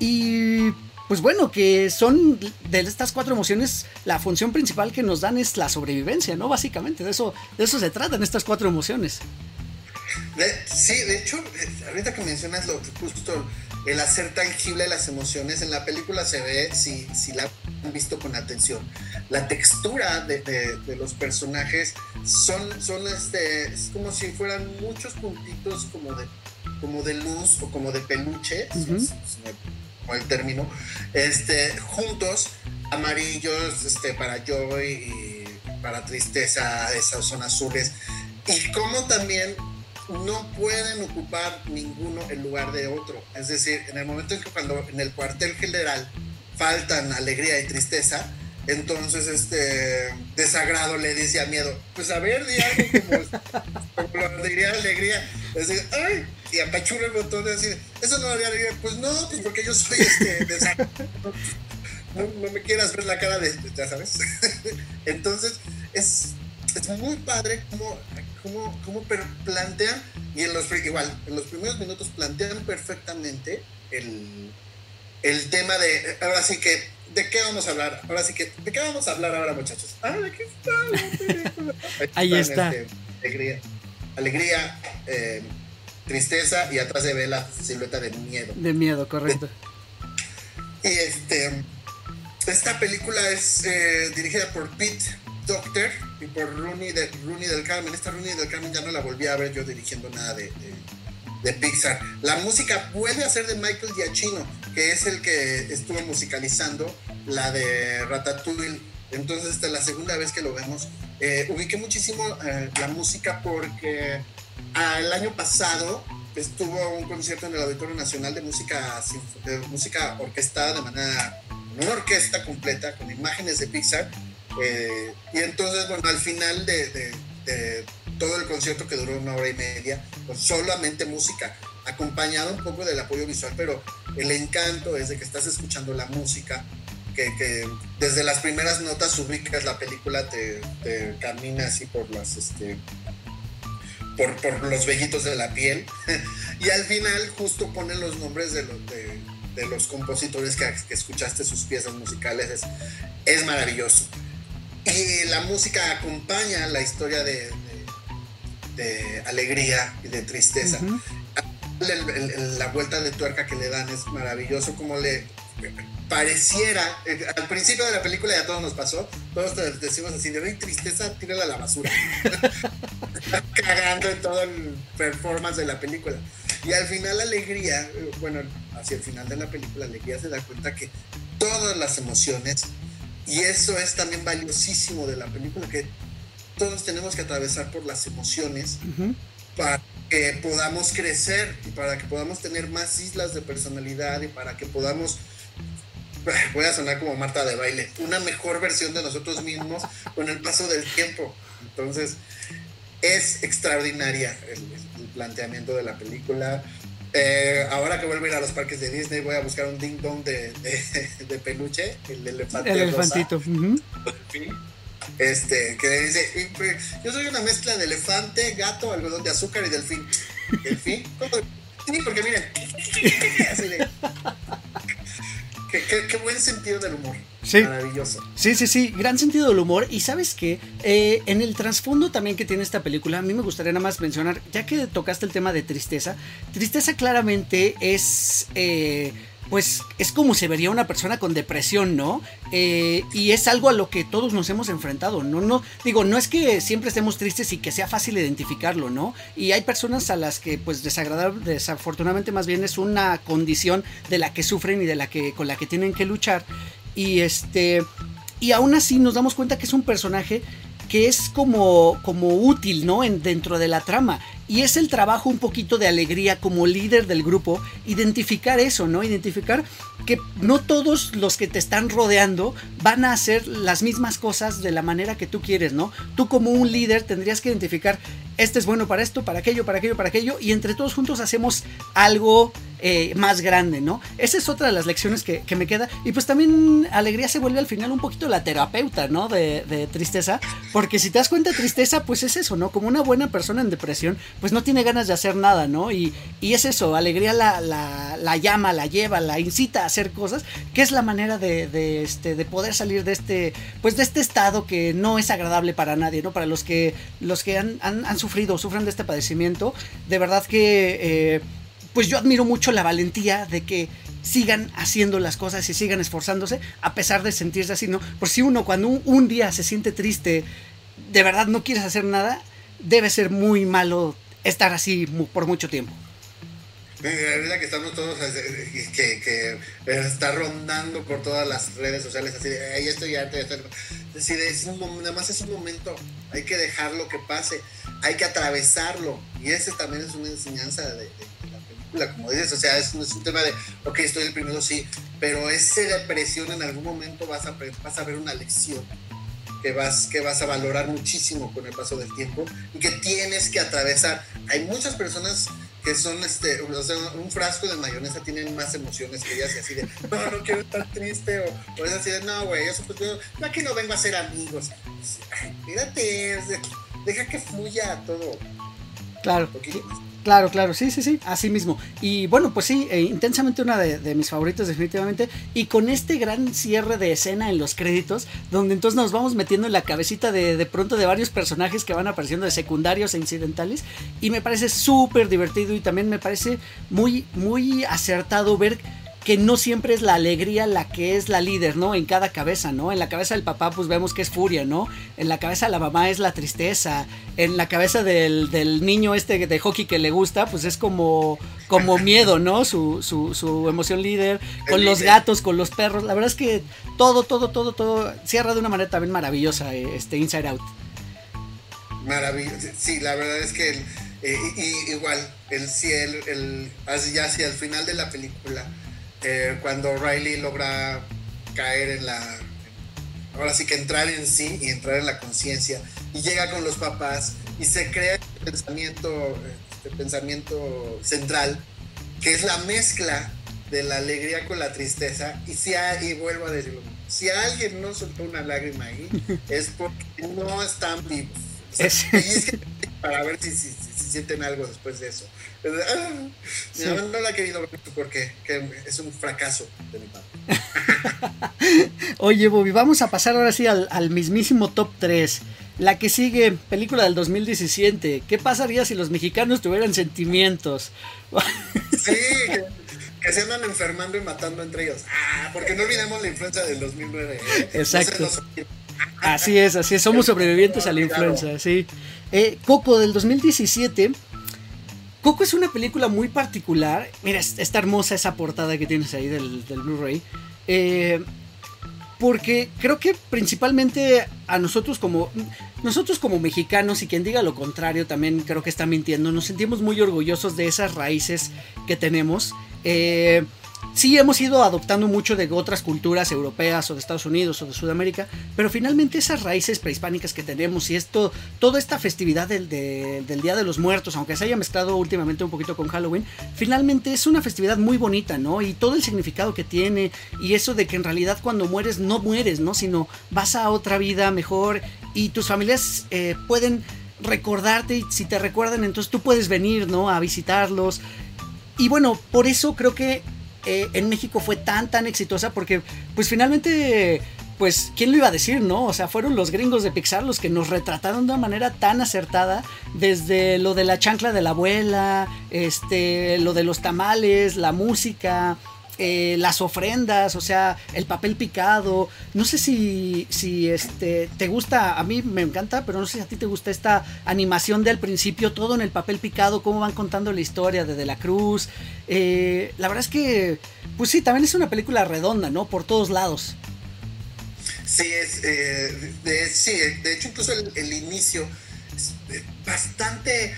y pues bueno, que son de estas cuatro emociones, la función principal que nos dan es la sobrevivencia, ¿no? Básicamente, de eso, de eso se tratan estas cuatro emociones. Sí, de hecho, eh, ahorita que mencionas lo justo el hacer tangible las emociones. En la película se ve, si, si la han visto con atención, la textura de, los personajes son, son este, es como si fueran muchos puntitos como de, como de luz o como de peluche, como el término, este, juntos, amarillos este, para joy y para tristeza, esas son azules. Y como también no pueden ocupar ninguno el lugar de otro. Es decir, en el momento en que cuando en el cuartel general faltan alegría y tristeza, entonces este desagrado le dice a miedo, pues a ver, di algo como, lo diría alegría, es decir, ay, y apachura el botón de decir, eso no haría alegría, pues no, pues porque yo soy este desagrado. No, me quieras ver la cara de, ya sabes. entonces, es, es muy padre como cómo, cómo plantean, y en los, igual, en los primeros minutos plantean perfectamente el, el tema de, ahora sí que, ¿de qué vamos a hablar? Ahora sí que, ¿de qué vamos a hablar ahora, muchachos? Ah, aquí está. Ahí está. Este, alegría, alegría eh, tristeza y atrás se ve la silueta de miedo. De miedo, correcto. Y este, esta película es eh, dirigida por Pete Doctor y por Rooney, de, Rooney del Carmen. Esta Rooney del Carmen ya no la volví a ver yo dirigiendo nada de, de, Pixar. La música vuelve a ser de Michael Giacchino, que es el que estuvo musicalizando la de Ratatouille. Entonces, esta es la segunda vez que lo vemos. Eh, ubiqué muchísimo eh, la música porque ah, el año pasado estuvo un concierto en el Auditorio Nacional de música, de música orquestada de manera, una orquesta completa con imágenes de Pixar eh, y entonces, bueno, al final de, todo el concierto que duró una hora y media, pues solamente música, acompañado un poco del apoyo visual, pero el encanto es de que estás escuchando la música, que, desde las primeras notas ubicas la película, te, camina así por las, este, por, por, los vellitos de la piel, y al final justo ponen los nombres de los, de, los compositores que, que, escuchaste sus piezas musicales, es, es maravilloso. Y la música acompaña la historia de, de, alegría y de tristeza. la vuelta de tuerca que le dan es maravilloso, como le pareciera, eh, al principio de la película ya todos nos pasó, todos decimos así, de tristeza, tírala a la basura. cagando en todo el performance de la película. Y al final alegría, eh, bueno, hacia el final de la película, alegría se da cuenta que todas las emociones y eso es también valiosísimo de la película, que todos tenemos que atravesar por las emociones para que podamos crecer y para que podamos tener más islas de personalidad y para que podamos voy a sonar como Marta de baile, una mejor versión de nosotros mismos con el paso del tiempo. Entonces, es extraordinaria el, planteamiento de la película. Eh, ahora que vuelvo a ir a los parques de Disney, voy a buscar un ding dong de, de, peluche, el elefante. El elefantito. Este, que dice: pues, Yo soy una mezcla de elefante, gato, algodón de azúcar y delfín. ¿Delfín? Sí, porque miren. Así de, Qué, buen sentido del humor. Sí. Maravilloso. Sí, sí, sí. Gran sentido del humor. Y sabes que eh, en el trasfondo también que tiene esta película, a mí me gustaría nada más mencionar, ya que tocaste el tema de tristeza, tristeza claramente es. Eh, pues es como se vería una persona con depresión, ¿no? Eh, y es algo a lo que todos nos hemos enfrentado, ¿no? no Digo, no es que siempre estemos tristes y que sea fácil identificarlo, ¿no? Y hay personas a las que, pues, desagradable, desafortunadamente más bien es una condición de la que sufren y de la que, con la que tienen que luchar. Y este... Y aún así nos damos cuenta que es un personaje que es como, como útil, ¿no? En, dentro de la trama. Y es el trabajo un poquito de alegría como líder del grupo, identificar eso, ¿no? Identificar que no todos los que te están rodeando van a hacer las mismas cosas de la manera que tú quieres, ¿no? Tú como un líder tendrías que identificar, este es bueno para esto, para aquello, para aquello, para aquello, y entre todos juntos hacemos algo eh, más grande, ¿no? Esa es otra de las lecciones que, me queda. Y pues también alegría se vuelve al final un poquito la terapeuta, ¿no? De, tristeza, porque si te das cuenta, tristeza, pues es eso, ¿no? Como una buena persona en depresión, pues no tiene ganas de hacer nada, ¿no? Y, es eso, alegría la, la, llama, la lleva, la incita a hacer cosas, que es la manera de, este, de poder salir de este, pues de este estado que no es agradable para nadie, ¿no? Para los que, los que han, han, sufrido o sufren de este padecimiento, de verdad que, eh, pues yo admiro mucho la valentía de que sigan haciendo las cosas y sigan esforzándose a pesar de sentirse así, ¿no? Por si uno cuando un día se siente triste, de verdad no quieres hacer nada, debe ser muy malo estar así por mucho tiempo. Verdad que estamos todos, que, que está rondando por todas las redes sociales, así de, ahí estoy ya, es es un, nada más es un momento, hay que dejarlo que pase, hay que atravesarlo, y ese también es una enseñanza de, película, como dices, o sea, es, es, un tema de, ok, estoy el primero, sí, pero esa depresión en algún momento vas a, vas a ver una lección, que vas, que vas a valorar muchísimo con el paso del tiempo y que tienes que atravesar. Hay muchas personas que son, este, o sea, un frasco de mayonesa tienen más emociones que ellas y así de, no, no quiero estar triste, o, es así de, no, güey, yo, pues, yo, aquí no vengo a ser amigos. Ay, mírate, deja que fluya todo. Claro. Claro, claro, sí, sí, sí, así mismo. Y bueno, pues sí, eh, intensamente una de, mis favoritos definitivamente. Y con este gran cierre de escena en los créditos, donde entonces nos vamos metiendo en la cabecita de, de pronto de varios personajes que van apareciendo de secundarios e incidentales. Y me parece súper divertido y también me parece muy, muy acertado ver que no siempre es la alegría la que es la líder, ¿no? En cada cabeza, ¿no? En la cabeza del papá pues vemos que es furia, ¿no? En la cabeza de la mamá es la tristeza, en la cabeza del, niño este de hockey que le gusta pues es como, como miedo, ¿no? Su, su, su emoción líder, con los gatos, con los perros, la verdad es que todo, todo, todo, todo cierra de una manera también maravillosa este Inside Out. Maravilloso, sí, la verdad es que eh, y, igual, el cielo, el, ya hacia el final de la película eh, cuando Riley logra caer en la... Ahora sí que entrar en sí y entrar en la conciencia y llega con los papás y se crea este pensamiento, este pensamiento central que es la mezcla de la alegría con la tristeza y, si y vuelvo a decirlo, si alguien no soltó una lágrima ahí es porque no están vivos. y es que para ver si, si, sienten algo después de eso. No, la he querido ver porque es un fracaso de mi parte. Oye, Bobby, vamos a pasar ahora sí al, mismísimo top 3. La que sigue, película del 2017. ¿Qué pasaría si los mexicanos tuvieran sentimientos? sí, que, se andan enfermando y matando entre ellos. Ah, porque no olvidemos la influencia del 2009. ¿eh? Exacto. así es, así es. Somos sobrevivientes a la influenza, sí. Eh, Coco del 2017 Coco es una película muy particular. Mira, está hermosa esa portada que tienes ahí del, Blu-ray. Eh, porque creo que principalmente a nosotros como nosotros como mexicanos y quien diga lo contrario también creo que está mintiendo nos sentimos muy orgullosos de esas raíces que tenemos eh, sí hemos ido adoptando mucho de otras culturas europeas o de Estados Unidos o de Sudamérica, pero finalmente esas raíces prehispánicas que tenemos y esto, toda esta festividad del, del Día de los Muertos, aunque se haya mezclado últimamente un poquito con Halloween, finalmente es una festividad muy bonita, ¿no? Y todo el significado que tiene y eso de que en realidad cuando mueres no mueres, ¿no? Sino vas a otra vida mejor y tus familias eh, pueden recordarte y si te recuerdan entonces tú puedes venir, ¿no? A visitarlos. Y bueno, por eso creo que eh, en México fue tan, tan exitosa porque pues finalmente pues, ¿quién lo iba a decir, no? O sea, fueron los gringos de Pixar los que nos retrataron de una manera tan acertada, desde lo de la chancla de la abuela, este, lo de los tamales, la música, eh, las ofrendas, o sea, el papel picado. No sé si, si este, te gusta, a mí me encanta, pero no sé si a ti te gusta esta animación del principio, todo en el papel picado, cómo van contando la historia de De la Cruz. Eh, la verdad es que, pues sí, también es una película redonda, ¿no? Por todos lados. Sí, es, eh, de, sí, de hecho incluso el, el inicio es bastante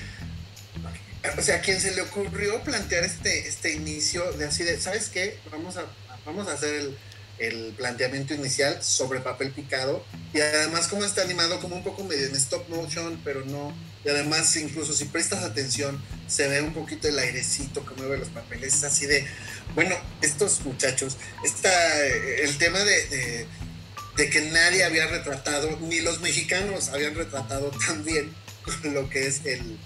o sea, a quien se le ocurrió plantear este, este inicio de así de, ¿sabes qué? Vamos a, vamos a hacer el, el planteamiento inicial sobre papel picado y además como está animado como un poco medio en stop motion, pero no. Y además incluso si prestas atención se ve un poquito el airecito que mueve los papeles, es así de, bueno, estos muchachos, está el tema de, de, de que nadie había retratado, ni los mexicanos habían retratado tan bien lo que es el,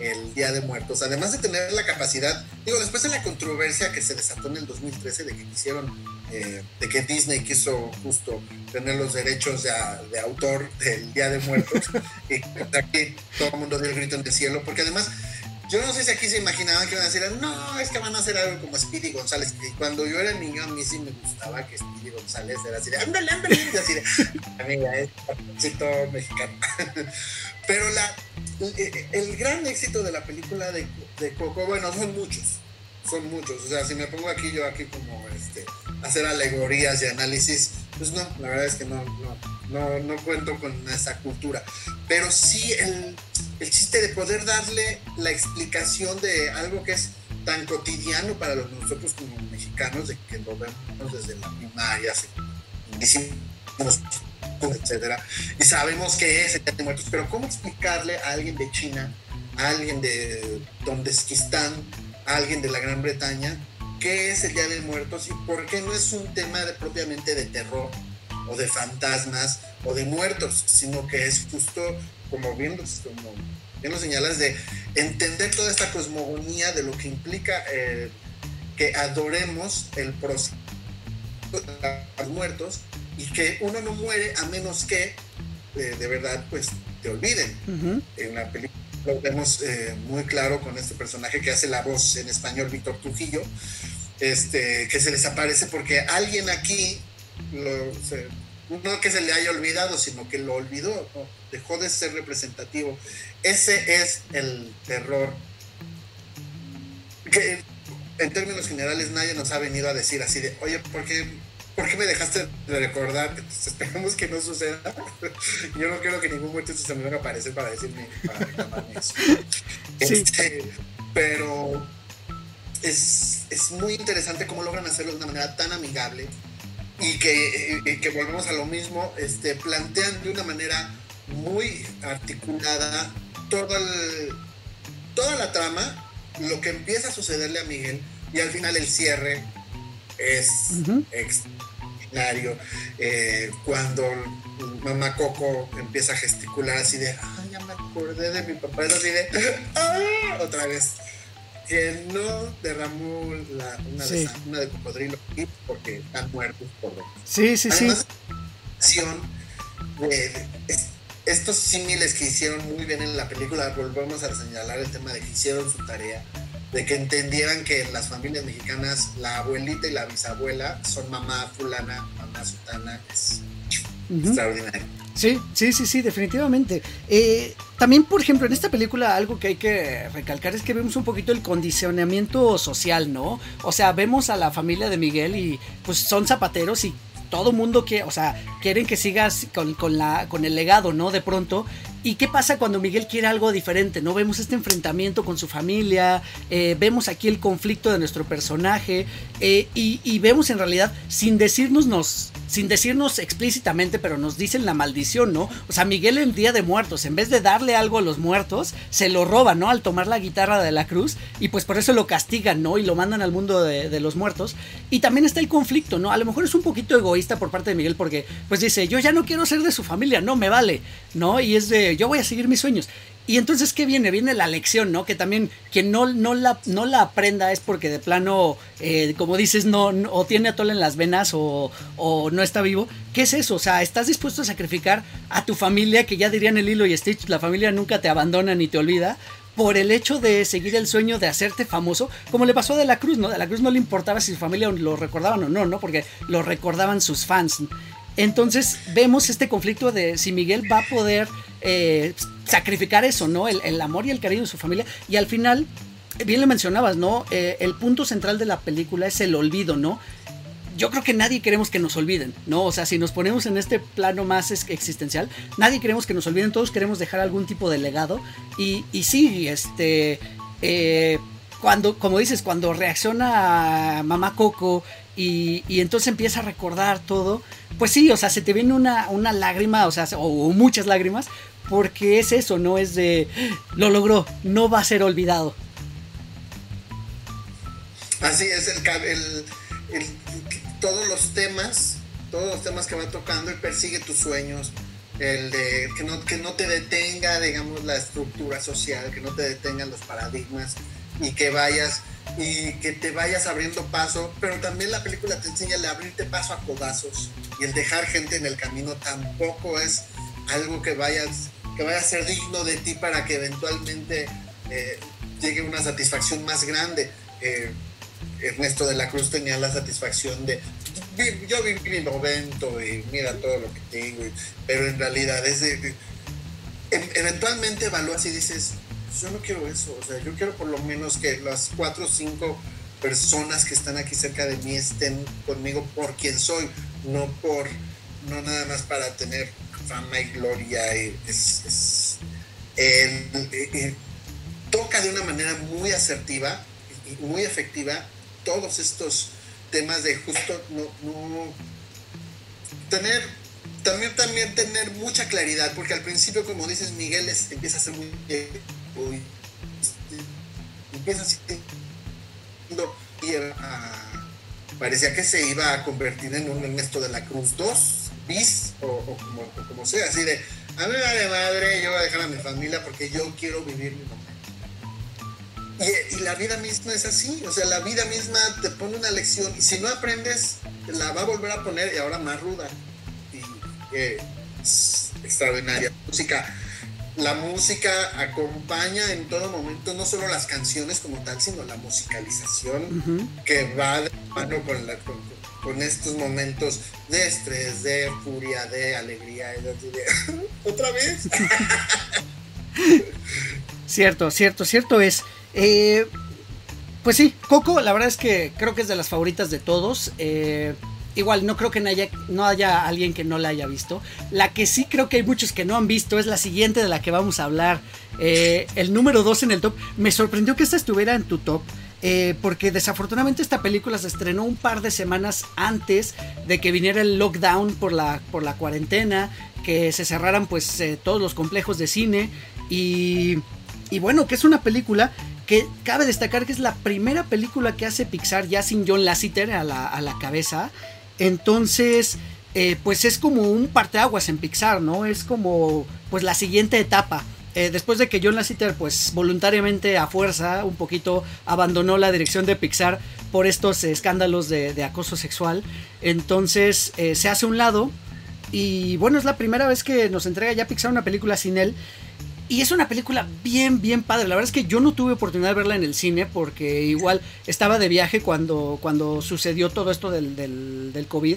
el Día de Muertos, además de tener la capacidad, digo, después de la controversia que se desató en el 2013 de que quisieron, eh, de que Disney quiso justo tener los derechos de, de autor del Día de Muertos, y aquí todo el mundo dio el grito en el cielo, porque además yo no sé si aquí se imaginaban que iban a decir, no, es que van a hacer algo como Speedy González. Que cuando yo era niño, a mí sí me gustaba que Speedy González era así de, ándale, ándale, y así de, amiga, es todo mexicano. Pero la, el gran éxito de la película de, de, Coco, bueno, son muchos, son muchos. O sea, si me pongo aquí yo aquí como este, hacer alegorías y análisis, pues no, la verdad es que no, no, no, no cuento con esa cultura. Pero sí el, el chiste de poder darle la explicación de algo que es tan cotidiano para nosotros como mexicanos, de que lo vemos desde la primaria, etcétera, y sabemos que es el Día de Muertos, pero ¿cómo explicarle a alguien de China, a alguien de Tondesquistán, a alguien de la Gran Bretaña, qué es el Día de Muertos y por qué no es un tema propiamente de terror o de fantasmas o de muertos, sino que es justo como bien, como bien lo señalas, de entender toda esta cosmogonía de lo que implica eh, que adoremos el proceso de los muertos y que uno no muere a menos que eh, de verdad pues te olviden. En la película lo vemos eh, muy claro con este personaje que hace la voz en español, Víctor Trujillo, este, que se les aparece porque alguien aquí, no que se le haya olvidado, sino que lo olvidó, dejó de ser representativo. Ese es el terror que en términos generales nadie nos ha venido a decir así de, oye, ¿por qué ¿por qué me dejaste de recordar? esperemos que no suceda. Yo no quiero que ningún muerto se me venga a aparecer para decirme, para reclamarme eso. Este, pero es, es, muy interesante cómo logran hacerlo de una manera tan amigable y que, y que volvemos a lo mismo, este, plantean de una manera muy articulada toda, el, toda la trama, lo que empieza a sucederle a Miguel y al final el cierre es eh, cuando mamá Coco empieza a gesticular así de, ay, ya me acordé de mi papá, es así de, ¡Ah! otra vez. Que no derramó la, una, de, una, de, cocodrilo porque están muertos por Sí, sí, Además, sí. De, de, estos símiles que hicieron muy bien en la película, volvemos a señalar el tema de que hicieron su tarea de que entendieran que en las familias mexicanas la abuelita y la bisabuela son mamá fulana, mamá sutana, es extraordinario. Sí, sí, sí, sí, definitivamente. Eh, también, por ejemplo, en esta película algo que hay que recalcar es que vemos un poquito el condicionamiento social, ¿no? O sea, vemos a la familia de Miguel y pues son zapateros y todo mundo quiere, o sea, quieren que sigas con, con, la, con el legado, ¿no? De pronto. ¿Y qué pasa cuando Miguel quiere algo diferente? ¿No? Vemos este enfrentamiento con su familia, eh, vemos aquí el conflicto de nuestro personaje eh, y, vemos en realidad, sin decirnos, nos, sin decirnos explícitamente, pero nos dicen la maldición, ¿no? O sea, Miguel en Día de Muertos, en vez de darle algo a los muertos, se lo roba, ¿no? Al tomar la guitarra de la cruz y pues por eso lo castigan, ¿no? Y lo mandan al mundo de, de los muertos. Y también está el conflicto, ¿no? A lo mejor es un poquito egoísta por parte de Miguel porque pues dice, yo ya no quiero ser de su familia, no me vale, ¿no? Y es de, yo voy a seguir mis sueños. Y entonces, ¿qué viene? Viene la lección, ¿no? Que también quien no, no, la, no la aprenda es porque de plano, eh, como dices, no, o tiene atole en las venas o, o, no está vivo. ¿Qué es eso? O sea, ¿estás dispuesto a sacrificar a tu familia, que ya dirían el hilo y Stitch, la familia nunca te abandona ni te olvida? por el hecho de seguir el sueño de hacerte famoso, como le pasó a De la Cruz, ¿no? De la Cruz no le importaba si su familia lo recordaban o no, ¿no? Porque lo recordaban sus fans. Entonces vemos este conflicto de si Miguel va a poder eh, sacrificar eso, ¿no? El, amor y el cariño de su familia. Y al final, bien le mencionabas, ¿no? Eh, el punto central de la película es el olvido, ¿no? yo creo que nadie queremos que nos olviden, ¿no? O sea, si nos ponemos en este plano más existencial, nadie queremos que nos olviden, todos queremos dejar algún tipo de legado. Y, y sí, este. Eh, cuando, como dices, cuando reacciona mamá Coco y, y, entonces empieza a recordar todo, pues sí, o sea, se te viene una, una lágrima, o sea, o, muchas lágrimas, porque es eso, no es de, lo logró, no va a ser olvidado. Así es, el, el, el todos los temas, todos los temas que va tocando, él persigue tus sueños, el de que no, que no te detenga, digamos, la estructura social, que no te detengan los paradigmas y que vayas y que te vayas abriendo paso, pero también la película te enseña el abrirte paso a codazos y el dejar gente en el camino tampoco es algo que vayas que vaya a ser digno de ti para que eventualmente eh, llegue una satisfacción más grande. Eh, Ernesto de la Cruz tenía la satisfacción de yo viví mi momento y mira todo lo que tengo, pero en realidad es de, eventualmente evalúas y dices, yo no quiero eso, o sea, yo quiero por lo menos que las cuatro o cinco personas que están aquí cerca de mí estén conmigo por quien soy, no por, no nada más para tener fama y gloria, es, toca de una manera muy asertiva y muy efectiva todos estos temas de justo no, tener también también tener mucha claridad porque al principio como dices Miguel empieza a ser muy empieza siendo parecía que se iba a convertir en un Ernesto de la Cruz 2 bis o, como, sea así de a mí de madre yo voy a dejar a mi familia porque yo quiero vivir mi momento y, la vida misma es así, o sea, la vida misma te pone una lección y si no aprendes, la va a volver a poner y ahora más ruda. Y es extraordinaria. Música. La música acompaña en todo momento no solo las canciones como tal, sino la musicalización que va de mano con, con, estos momentos de estrés, de furia, de alegría. de... ¿Otra vez? cierto, cierto, cierto es. Eh, pues sí, Coco, la verdad es que creo que es de las favoritas de todos. Eh, igual, no creo que no haya, no haya alguien que no la haya visto. La que sí creo que hay muchos que no han visto es la siguiente de la que vamos a hablar. Eh, el número 2 en el top. Me sorprendió que esta estuviera en tu top. porque desafortunadamente esta película se estrenó un par de semanas antes de que viniera el lockdown por la, por la cuarentena, que se cerraran pues todos los complejos de cine y, y bueno, que es una película que cabe destacar que es la primera película que hace Pixar ya sin John Lasseter a la, cabeza. Entonces, eh, pues es como un parteaguas en Pixar, ¿no? Es como pues la siguiente etapa. Eh, después de que John Lasseter pues voluntariamente a fuerza un poquito abandonó la dirección de Pixar por estos escándalos de, acoso sexual, entonces eh, se hace un lado y bueno es la primera vez que nos entrega ya Pixar una película sin él y es una película bien, bien padre. La verdad es que yo no tuve oportunidad de verla en el cine porque igual estaba de viaje cuando, cuando sucedió todo esto del, del, COVID.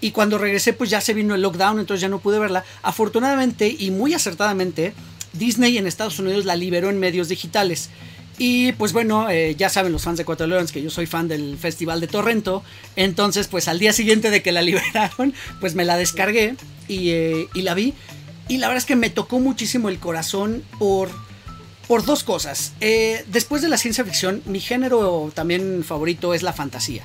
Y cuando regresé pues ya se vino el lockdown, entonces ya no pude verla. Afortunadamente y muy acertadamente, Disney en Estados Unidos la liberó en medios digitales. Y pues bueno, eh, ya saben los fans de Cuatro Leones que yo soy fan del Festival de Torrento. Entonces pues al día siguiente de que la liberaron, pues me la descargué y, eh, y la vi. Y la verdad es que me tocó muchísimo el corazón por, por dos cosas. Eh, después de la ciencia ficción, mi género también favorito es la fantasía.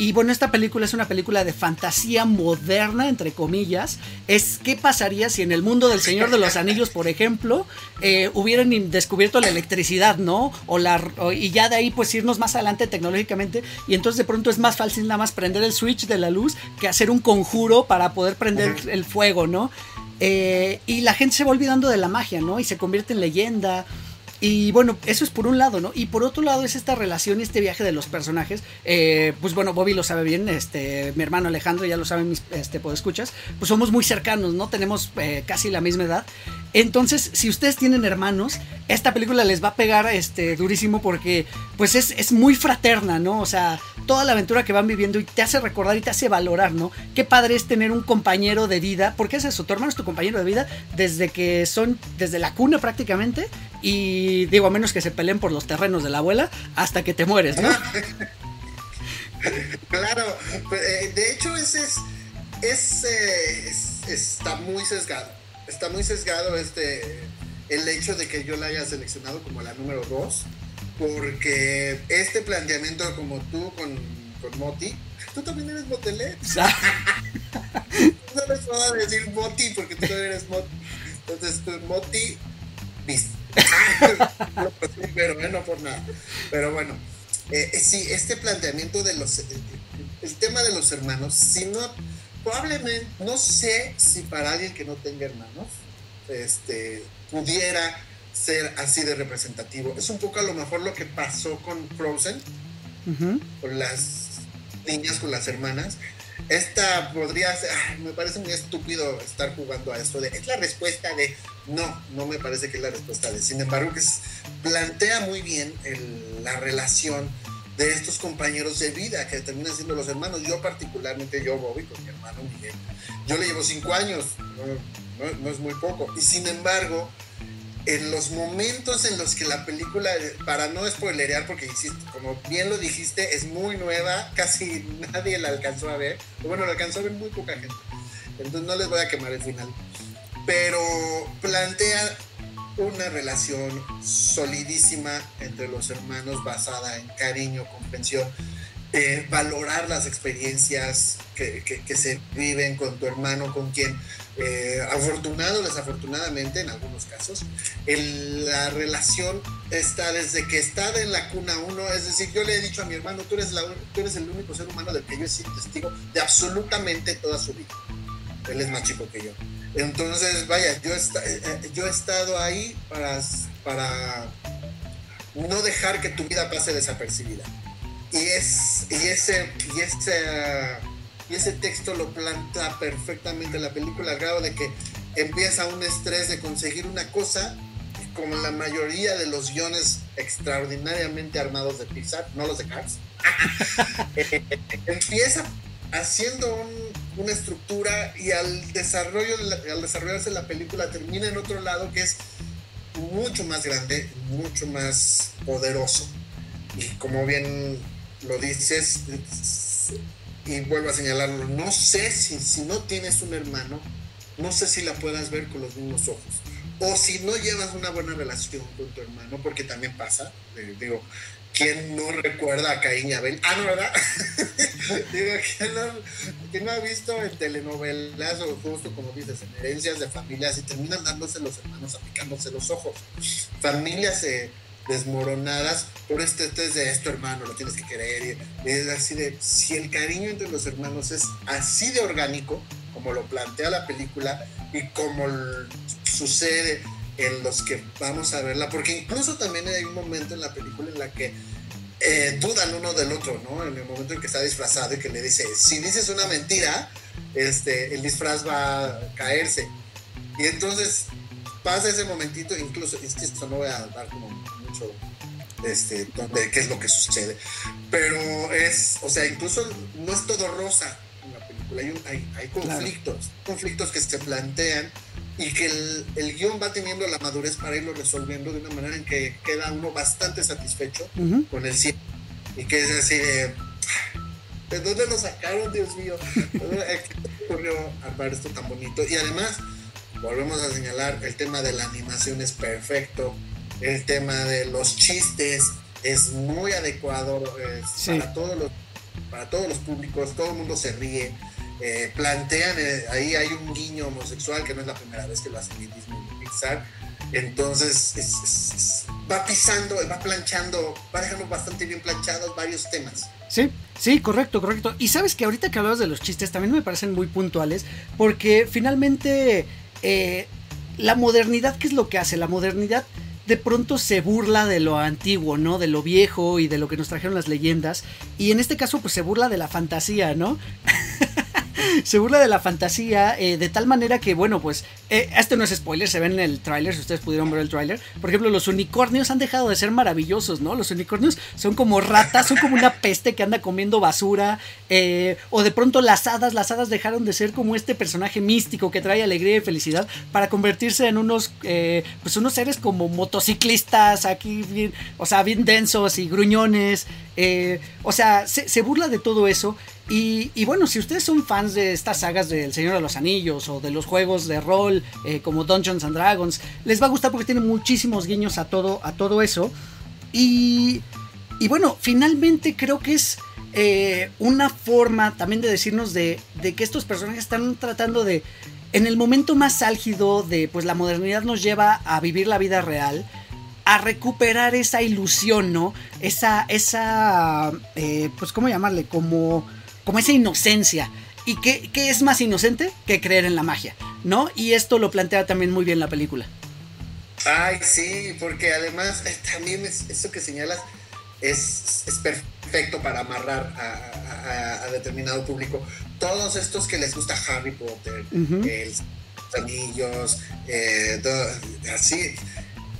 Y bueno, esta película es una película de fantasía moderna, entre comillas. Es qué pasaría si en el mundo del Señor de los Anillos, por ejemplo, eh, hubieran descubierto la electricidad, ¿no? O la, y ya de ahí pues irnos más adelante tecnológicamente. Y entonces de pronto es más fácil nada más prender el switch de la luz que hacer un conjuro para poder prender el fuego, ¿no? Eh, y la gente se va olvidando de la magia, ¿no? Y se convierte en leyenda. Y bueno, eso es por un lado, ¿no? Y por otro lado es esta relación y este viaje de los personajes. Eh, pues bueno, Bobby lo sabe bien, este, mi hermano Alejandro ya lo saben mis este, podescuchas. Pues somos muy cercanos, ¿no? Tenemos eh, casi la misma edad. Entonces, si ustedes tienen hermanos, esta película les va a pegar este, durísimo porque pues es, es muy fraterna, ¿no? O sea, toda la aventura que van viviendo y te hace recordar y te hace valorar, ¿no? Qué padre es tener un compañero de vida, porque es eso, tu hermano es tu compañero de vida desde que son, desde la cuna prácticamente y digo, a menos que se peleen por los terrenos de la abuela, hasta que te mueres, ¿no? claro, eh, de hecho ese es, es, está muy sesgado, está muy sesgado este, el hecho de que yo la haya seleccionado como la número 2, porque este planteamiento como tú con, con Moti, tú también eres motelé. no les puedo decir Moti porque tú eres Moti. Entonces, tú, Moti, viste pero bueno, por nada. Pero bueno, eh, eh, sí, este planteamiento de los. Eh, el tema de los hermanos, si no. Probablemente, no sé si para alguien que no tenga hermanos, este, pudiera ser así de representativo. Es un poco a lo mejor lo que pasó con Frozen, con las niñas, con las hermanas. Esta podría ser, me parece muy estúpido estar jugando a esto de, es la respuesta de, no, no me parece que es la respuesta de, sin embargo, que plantea muy bien la relación de estos compañeros de vida que terminan siendo los hermanos. Yo particularmente, yo Bobby, con mi hermano Miguel, yo le llevo cinco años, no es muy poco, y sin embargo, en los momentos en los que la película, para no spoilerear, porque como bien lo dijiste, es muy nueva, casi nadie la alcanzó a ver. Bueno, la alcanzó a ver muy poca gente. Entonces no les voy a quemar el final. Pero plantea una relación solidísima entre los hermanos basada en cariño, comprensión, eh, valorar las experiencias que, que, se viven con tu hermano, con quien eh, afortunado desafortunadamente en algunos casos, la relación está desde que está en la cuna uno, es decir, yo le he dicho a mi hermano, tú eres, la, tú eres el único ser humano del que yo he sido testigo de absolutamente toda su vida. Él es más chico que yo. Entonces, vaya, yo, eh, eh, yo he estado ahí para, para no dejar que tu vida pase desapercibida. Y, es, y ese, y ese y ese texto lo planta perfectamente la película al grado de que empieza un estrés de conseguir una cosa como la mayoría de los guiones extraordinariamente armados de Pixar, no los de Cars, eh, empieza haciendo una estructura y al, desarrollo, al desarrollarse la película termina en otro lado que es mucho más grande, mucho más poderoso. Y como bien lo dices, y vuelvo a señalarlo, no sé si, si no tienes un hermano, no sé si la puedas ver con los mismos ojos. O si no llevas una buena relación con tu hermano, porque también pasa, eh, digo, ¿quién no recuerda a Caín y Abel? Ah, no, ¿verdad? digo, ¿quién no, ha visto en telenovelas o justo como dices, en herencias de familias y terminan dándose los hermanos, aplicándose los ojos? Familias... Eh, desmoronadas por este test de esto hermano, lo tienes que querer. Y es así de, si el cariño entre los hermanos es así de orgánico, como lo plantea la película y como sucede en los que vamos a verla, porque incluso también hay un momento en la película en la que eh, dudan uno del otro, ¿no? En el momento en que está disfrazado y que le dice, si dices una mentira, este, el disfraz va a caerse. Y entonces pasa ese momentito, incluso, es que esto no voy a dar como este, donde, qué es lo que sucede. Pero es, o sea, incluso no es todo rosa en la película, hay, hay, conflictos, conflictos que se plantean y que el, el, guion va teniendo la madurez para irlo resolviendo de una manera en que queda uno bastante satisfecho con el cine. Y que es así de... ¿De dónde lo sacaron, Dios mío? ¿Qué ocurrió armar esto tan bonito? Y además, volvemos a señalar, el tema de la animación es perfecto, el tema de los chistes es muy adecuado para, todos los, para todos los públicos, todo el mundo se ríe. Eh, plantean, eh, ahí hay un guiño homosexual que no es la primera vez que lo hacen en Disney Pixar. Entonces va pisando, va planchando, va dejando bastante bien planchados varios temas. Sí, sí, correcto, correcto. Y sabes que ahorita que hablabas de los chistes también me parecen muy puntuales porque finalmente eh, la modernidad, ¿qué es lo que hace? La modernidad de pronto se burla de lo antiguo, ¿no? De lo viejo y de lo que nos trajeron las leyendas. Y en este caso, pues se burla de la fantasía, ¿no? se burla de la fantasía eh, de tal manera que, bueno, pues, eh, esto no es spoiler, se ve en el tráiler, si ustedes pudieron ver el tráiler. Por ejemplo, los unicornios han dejado de ser maravillosos, ¿no? Los unicornios son como ratas, son como una peste que anda comiendo basura. Eh, o de pronto las hadas, las hadas dejaron de ser como este personaje místico que trae alegría y felicidad para convertirse en unos, pues, unos seres como motociclistas, aquí, bien, o sea, bien densos y gruñones. o sea, se, se burla de todo eso. Y, bueno, si ustedes son fans de estas sagas del Señor de los Anillos o de los juegos de rol eh, como Dungeons and Dragons, les va a gustar porque tiene muchísimos guiños a todo, a todo eso. Y, y bueno, finalmente creo que es eh, una forma también de decirnos de, de, que estos personajes están tratando de, en el momento más álgido de pues la modernidad nos lleva a vivir la vida real, a recuperar esa ilusión, ¿no? Esa, esa, eh, pues, ¿cómo llamarle? Como como esa inocencia. ¿Y qué, es más inocente que creer en la magia? ¿No? Y esto lo plantea también muy bien la película. Ay, sí, porque además eh, también es, eso que señalas es, perfecto para amarrar a, determinado público. Todos estos que les gusta Harry Potter, los anillos, eh, así,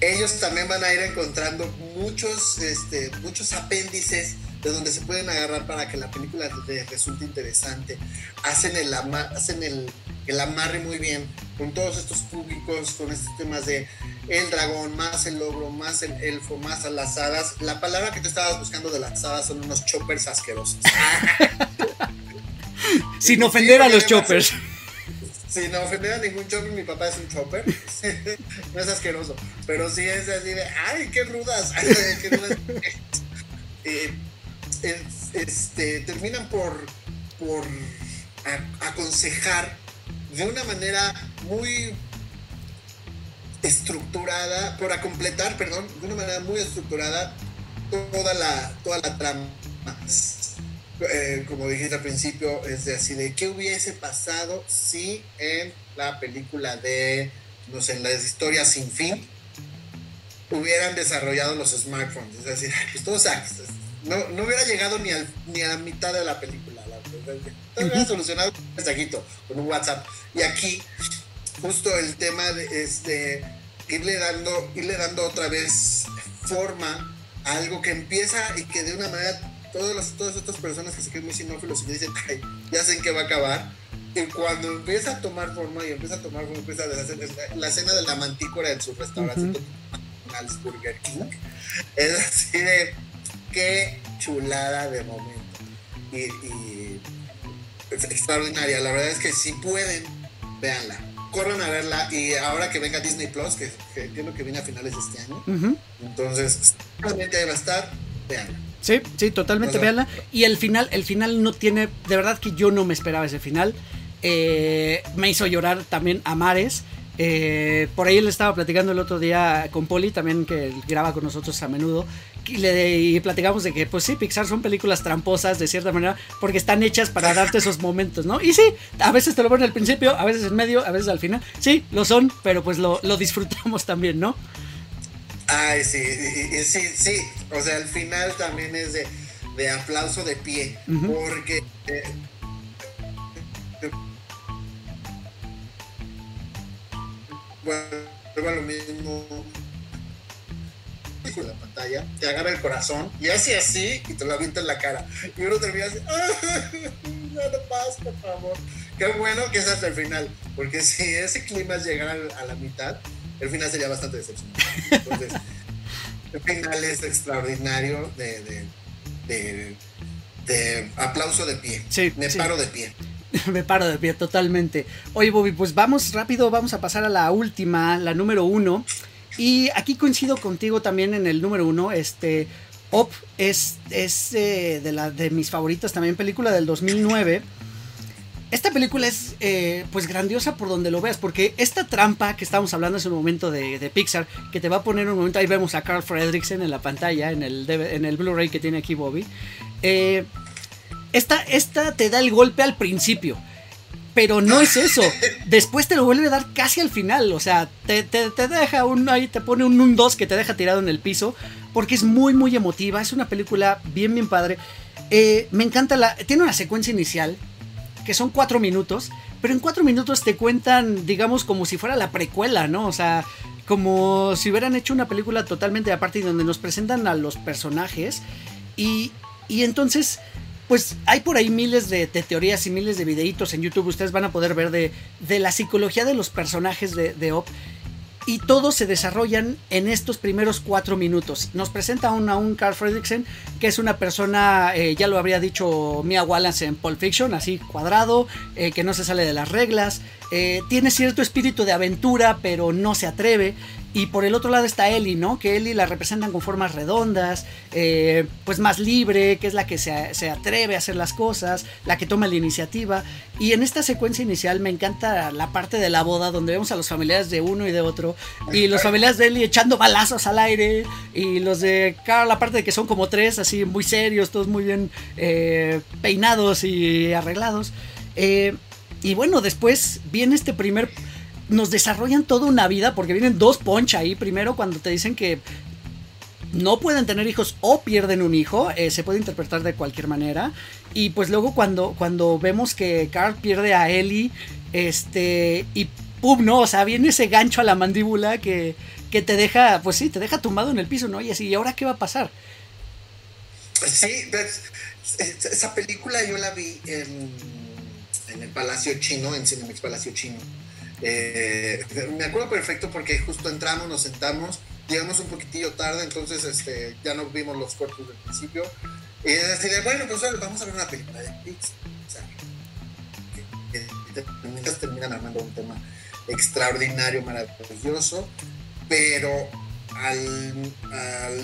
ellos también van a ir encontrando muchos, este, muchos apéndices de donde se pueden agarrar para que la película les resulte interesante. Hacen el, hacen el, el amarre muy bien con todos estos públicos, con estos temas de el dragón, más el logro, más el elfo, más a las hadas. La palabra que te estabas buscando de las hadas son unos choppers asquerosos. Sin ofender a los choppers. Sin ofender a ningún chopper, mi papá es un chopper. no es asqueroso. Pero sí es así de, ¡ay, qué rudas! Eh, este, terminan por, por aconsejar de una manera muy estructurada, por completar, perdón, de una manera muy estructurada toda la, toda la trama. Eh, como dijiste al principio, es de así de qué hubiese pasado si en la película de, no sé, en las historias sin fin, hubieran desarrollado los smartphones. Es decir, pues todos no, no hubiera llegado ni, al, ni a la mitad de la película. La, hubiera solucionado un mensajito, con un WhatsApp. Y aquí, justo el tema de este, irle, dando, irle dando otra vez forma a algo que empieza y que de una manera todas, las, todas estas personas que se creen muy sinófilos y que dicen, Ay, ya sé en qué va a acabar. Y cuando empieza a tomar forma y empieza a tomar forma, empieza a la, la escena de la mantícora en su restaurante, uh Burger King, es así de qué chulada de momento. Y, es extraordinaria. La verdad es que si pueden, véanla. Corran a verla y ahora que venga Disney Plus, que, entiendo que viene a finales de este año, entonces realmente ahí va a estar, véanla. Sí, sí, totalmente, véanla. Y el final, el final no tiene, de verdad que yo no me esperaba ese final. Eh, me hizo llorar también a Mares. Eh, por ahí le estaba platicando el otro día con Poli, también que graba con nosotros a menudo, y, le, platicamos de que, pues sí, Pixar son películas tramposas de cierta manera, porque están hechas para darte esos momentos, ¿no? Y sí, a veces te lo ponen al principio, a veces en medio, a veces al final. Sí, lo son, pero pues lo, disfrutamos también, ¿no? Ay, sí, sí, sí. O sea, al final también es de, aplauso de pie, porque... Eh, vuelvo a lo mismo con la pantalla, te agarra el corazón y así así y te lo avienta en la cara. Y uno termina así, no lo paz, por favor. Qué bueno que es hasta el final, porque si ese clima llegara a la mitad, el final sería bastante decepcionante. Entonces, el final es extraordinario de, de, de, aplauso de pie. Sí, Me paro de pie. Me paro de pie totalmente. Oye, Bobby, pues vamos rápido, vamos a pasar a la última, la número uno. Y aquí coincido contigo también en el número uno. Este, Op es, es eh, de, la, de mis favoritas también, película del 2009. Esta película es eh, pues grandiosa por donde lo veas, porque esta trampa que estábamos hablando hace un momento de, Pixar, que te va a poner un momento, ahí vemos a Carl Fredricksen en la pantalla, en el, en el Blu-ray que tiene aquí Bobby. Eh, esta, esta te da el golpe al principio. Pero no es eso. Después te lo vuelve a dar casi al final. O sea, te, deja un. Ahí te pone un 2 que te deja tirado en el piso. Porque es muy, muy emotiva. Es una película bien, bien padre. Eh, me encanta la. Tiene una secuencia inicial que son cuatro minutos, pero en cuatro minutos te cuentan, digamos, como si fuera la precuela, ¿no? O sea, como si hubieran hecho una película totalmente aparte y donde nos presentan a los personajes y, y entonces... Pues hay por ahí miles de, teorías y miles de videitos en YouTube. Ustedes van a poder ver de, de la psicología de los personajes de, de Op y todos se desarrollan en estos primeros cuatro minutos. Nos presenta a un Carl Fredricksen, que es una persona, eh, ya lo habría dicho Mia Wallace en Pulp Fiction, así cuadrado, eh, que no se sale de las reglas, eh, tiene cierto espíritu de aventura, pero no se atreve. Y por el otro lado está Ellie, ¿no? Que Ellie la representan con formas redondas, eh, pues más libre, que es la que se, se, atreve a hacer las cosas, la que toma la iniciativa. Y en esta secuencia inicial me encanta la parte de la boda donde vemos a los familiares de uno y de otro, y los familiares de Ellie echando balazos al aire, y los de Carl, la parte de que son como tres, así muy serios, todos muy bien eh, peinados y arreglados. Eh, y bueno, después viene este primer nos desarrollan toda una vida porque vienen dos poncha ahí. Primero cuando te dicen que no pueden tener hijos o pierden un hijo, eh, se puede interpretar de cualquier manera. Y pues luego cuando, cuando vemos que Carl pierde a Ellie, este, y pum, no, o sea, viene ese gancho a la mandíbula que, que te deja, pues sí, te deja tumbado en el piso, ¿no? Y así, ¿y ahora qué va a pasar? Sí, esa película yo la vi en, en el Palacio Chino, en Cinemex Palacio Chino. Eh, me acuerdo perfecto porque justo entramos, nos sentamos, llegamos un poquitillo tarde, entonces este, ya no vimos los cortos del principio. Y así de, bueno, pues vamos a ver una película de Pixar. que, terminan armando un tema extraordinario, maravilloso, pero a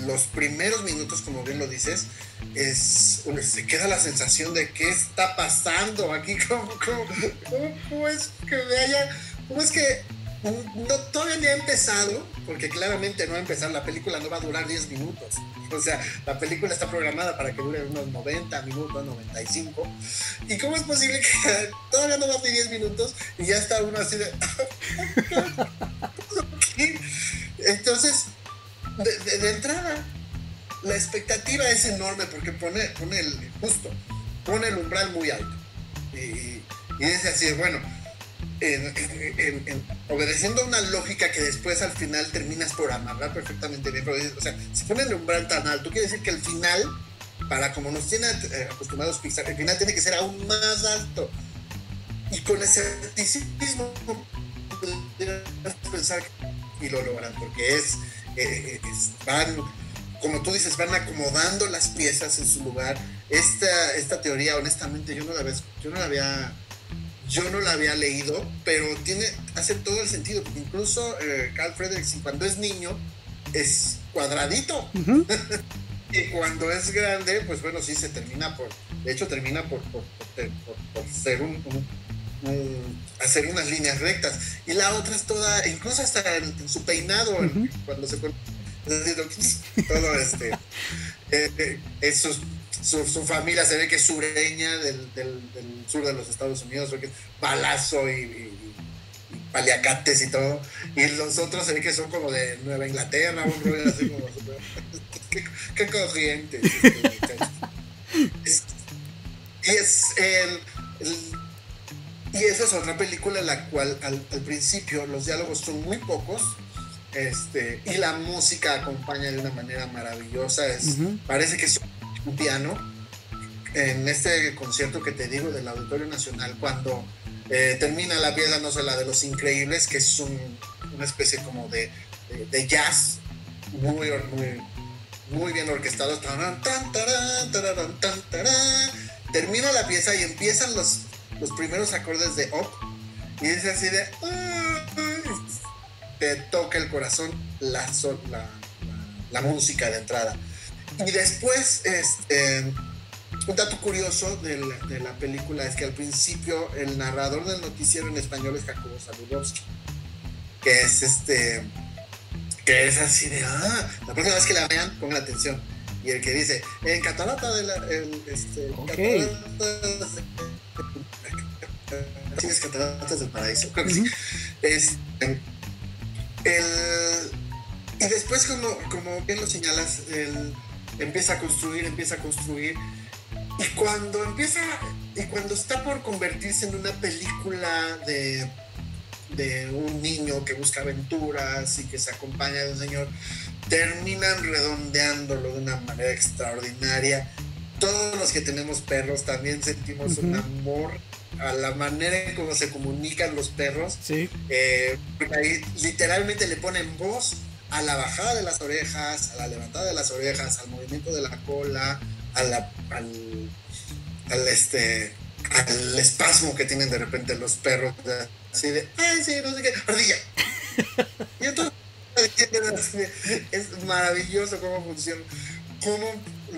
los primeros minutos, como bien lo dices, es, se queda la sensación de qué está pasando aquí, cómo, cómo, cómo que me haya ¿Cómo es que no, todavía ni ha empezado? Porque claramente no va a empezar, la película no va a durar 10 minutos. O sea, la película está programada para que dure unos 90 minutos, 95. ¿Y cómo es posible que todavía no va a 10 minutos y ya está uno así de... Entonces, de, entrada, la expectativa es enorme porque pone, pone el, justo, pone el umbral muy alto. Y, y dice así, bueno, en, obedeciendo a una lógica que después al final terminas por amarrar perfectamente bien. o sea, si pone el umbral tan alto, quiere decir que el final, para como nos tiene eh, acostumbrados Pixar, el final tiene que ser aún más alto. Y con escepticismo, pensar y lo logran, porque es, eh, es, van, como tú dices, van acomodando las piezas en su lugar. Esta, esta teoría, honestamente, yo no la, yo no la había yo no la había leído, pero tiene, hace todo el sentido, porque incluso eh, Carl Fredrickson cuando es niño es cuadradito. y cuando es grande, pues bueno, sí se termina por, de hecho termina por, por, ser un, hacer unas líneas rectas. Y la otra es toda, incluso hasta en, su peinado, cuando se todo este, eh, eh, esos su, familia se ve que es sureña del, del, sur de los Estados Unidos, que es balazo y, paliacates y todo. Y los otros se ve que son como de Nueva Inglaterra, un así como. qué, qué corriente. y es el, y esa es otra película en la cual al, principio los diálogos son muy pocos. Este, y la música acompaña de una manera maravillosa. Es, Parece que es un piano en este concierto que te digo del Auditorio Nacional cuando eh, termina la pieza, no sé, la de los increíbles, que es una especie como de, jazz muy, muy, bien orquestado. Termina la pieza y empiezan los, los primeros acordes de Up y es así de... te toca el corazón la, la, música de entrada. Y después, este, un dato curioso de la, película es que al principio el narrador del noticiero en español es Jacobo Saludowski, que es este, que es así de, ah, la próxima vez que la vean, pongan atención. Y el que dice, en Catarata de la, el, este, okay. Cataratas, del Paraíso, creo que sí. Este, el, y después, como, como bien lo señalas, él empieza a construir, empieza a construir. Y cuando empieza, y cuando está por convertirse en una película de, de un niño que busca aventuras y que se acompaña de un señor, terminan redondeándolo de una manera extraordinaria. Todos los que tenemos perros también sentimos un amor a la manera en cómo se comunican los perros. Sí. Eh, ahí literalmente le ponen voz a la bajada de las orejas, a la levantada de las orejas, al movimiento de la cola, a la, al, al, este, al espasmo que tienen de repente los perros, así de, ay, sí, no sé qué, ardilla. y entonces es maravilloso cómo funciona, cómo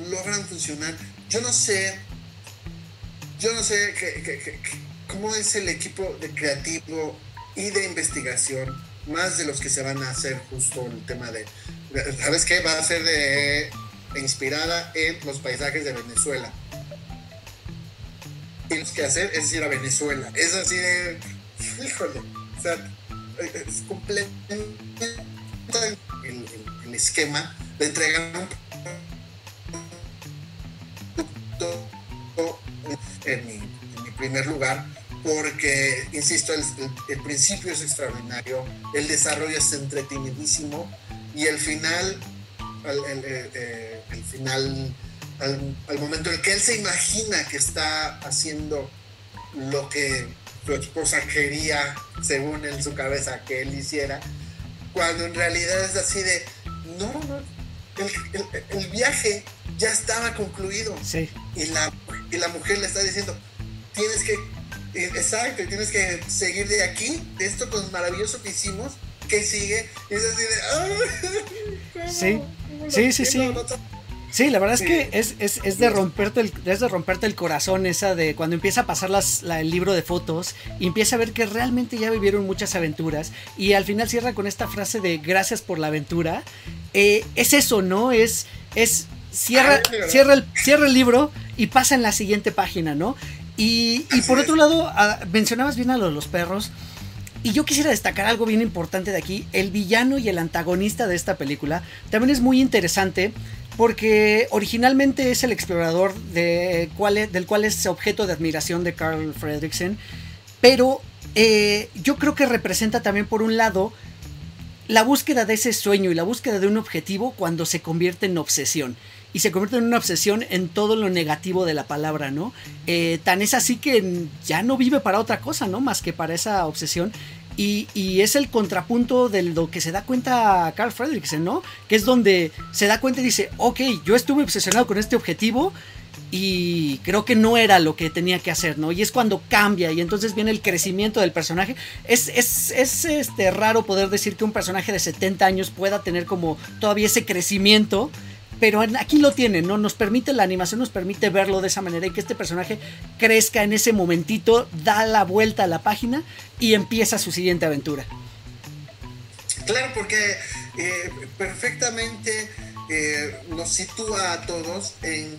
logran funcionar. Yo no sé yo no sé cómo es el equipo de creativo y de investigación, más de los que se van a hacer justo el tema de, ¿sabes qué? Va a ser de inspirada en los paisajes de Venezuela. Tienes que hacer es ir a Venezuela. Es así de, híjole, o sea, es completamente el, esquema de entregar un en mi, primer lugar, porque, insisto, el, principio es extraordinario, el desarrollo es entretenidísimo y el final, el, eh, final, al, momento en el que él se imagina que está haciendo lo que su esposa quería, según en su cabeza, que él hiciera, cuando en realidad es así de, no, no, el, viaje ya estaba concluido. Sí. Y la, y la mujer le está diciendo, tienes que, eh, exacto, tienes que seguir de aquí, de esto con maravilloso que hicimos, que sigue. Y es así de, sí, sí, sí, sí. Sí, la verdad es que es, es, es, de romperte el, es de romperte el corazón esa de cuando empieza a pasar las, el libro de fotos y empieza a ver que realmente ya vivieron muchas aventuras y al final cierra con esta frase de gracias por la aventura. Eh, es eso, ¿no? Es, es cierra, cierra, el, cierra el libro y pasa en la siguiente página, ¿no? Y, y por otro lado, mencionabas bien a los, los perros. Y yo quisiera destacar algo bien importante de aquí. El villano y el antagonista de esta película también es muy interesante porque originalmente es el explorador de del cual es objeto de admiración de Carl Fredricksen, pero eh, yo creo que representa también por un lado la búsqueda de ese sueño y la búsqueda de un objetivo cuando se convierte en obsesión. Y se convierte en una obsesión en todo lo negativo de la palabra, ¿no? Eh, tan es así que ya no vive para otra cosa, ¿no? Más que para esa obsesión. Y, es el contrapunto de lo que se da cuenta Carl Fredricksen, ¿no? Que es donde se da cuenta y dice, ok, yo estuve obsesionado con este objetivo y creo que no era lo que tenía que hacer, ¿no? Y es cuando cambia y entonces viene el crecimiento del personaje. Es, es, es este, raro poder decir que un personaje de 70 años pueda tener como todavía ese crecimiento pero aquí lo tienen, ¿no? Nos permite, la animación nos permite verlo de esa manera y que este personaje crezca en ese momentito, da la vuelta a la página y empieza su siguiente aventura. Claro, porque eh, perfectamente eh, nos sitúa a todos en...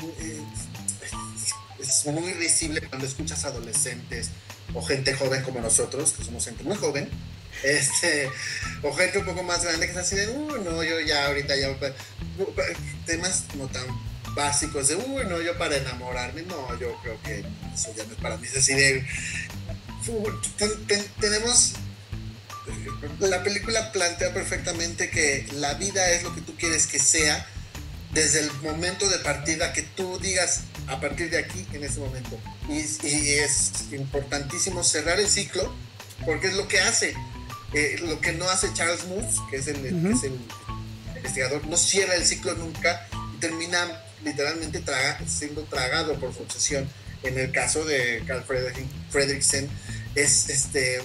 es muy visible cuando escuchas adolescentes o gente joven como nosotros, que somos gente muy joven, este, o gente un poco más grande que está así de, uy, no, yo ya ahorita ya, temas no tan básicos de, uy, no, yo para enamorarme, no, yo creo que eso ya no es para mí, es así de, tenemos, la película plantea perfectamente que la vida es lo que tú quieres que sea, desde el momento de partida que tú digas a partir de aquí en ese momento. Y, y, es importantísimo cerrar el ciclo porque es lo que hace. Eh, lo que no hace Charles Moose, que es el, investigador, no cierra el ciclo nunca y termina literalmente siendo tragado por su obsesión. en el caso de Carl Fredricksen, es este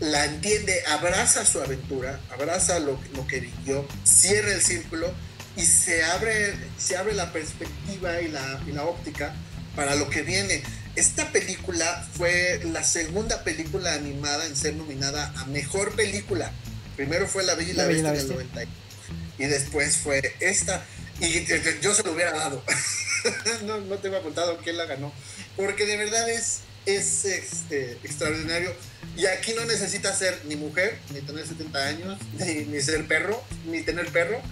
la entiende, abraza su aventura, abraza lo, lo que vivió, cierra el círculo y se abre, se abre la perspectiva y la, y la óptica para lo que viene. Esta película fue la segunda película animada en ser nominada a mejor película. Primero fue La Bella y la, Bestia, en el 90 y después fue esta. Y yo se lo hubiera dado. no, no tengo apuntado quién la ganó. Porque de verdad es, es este, extraordinario. Y aquí no necesita ser ni mujer, ni tener 70 años, ni, ni, ser perro, ni tener perro,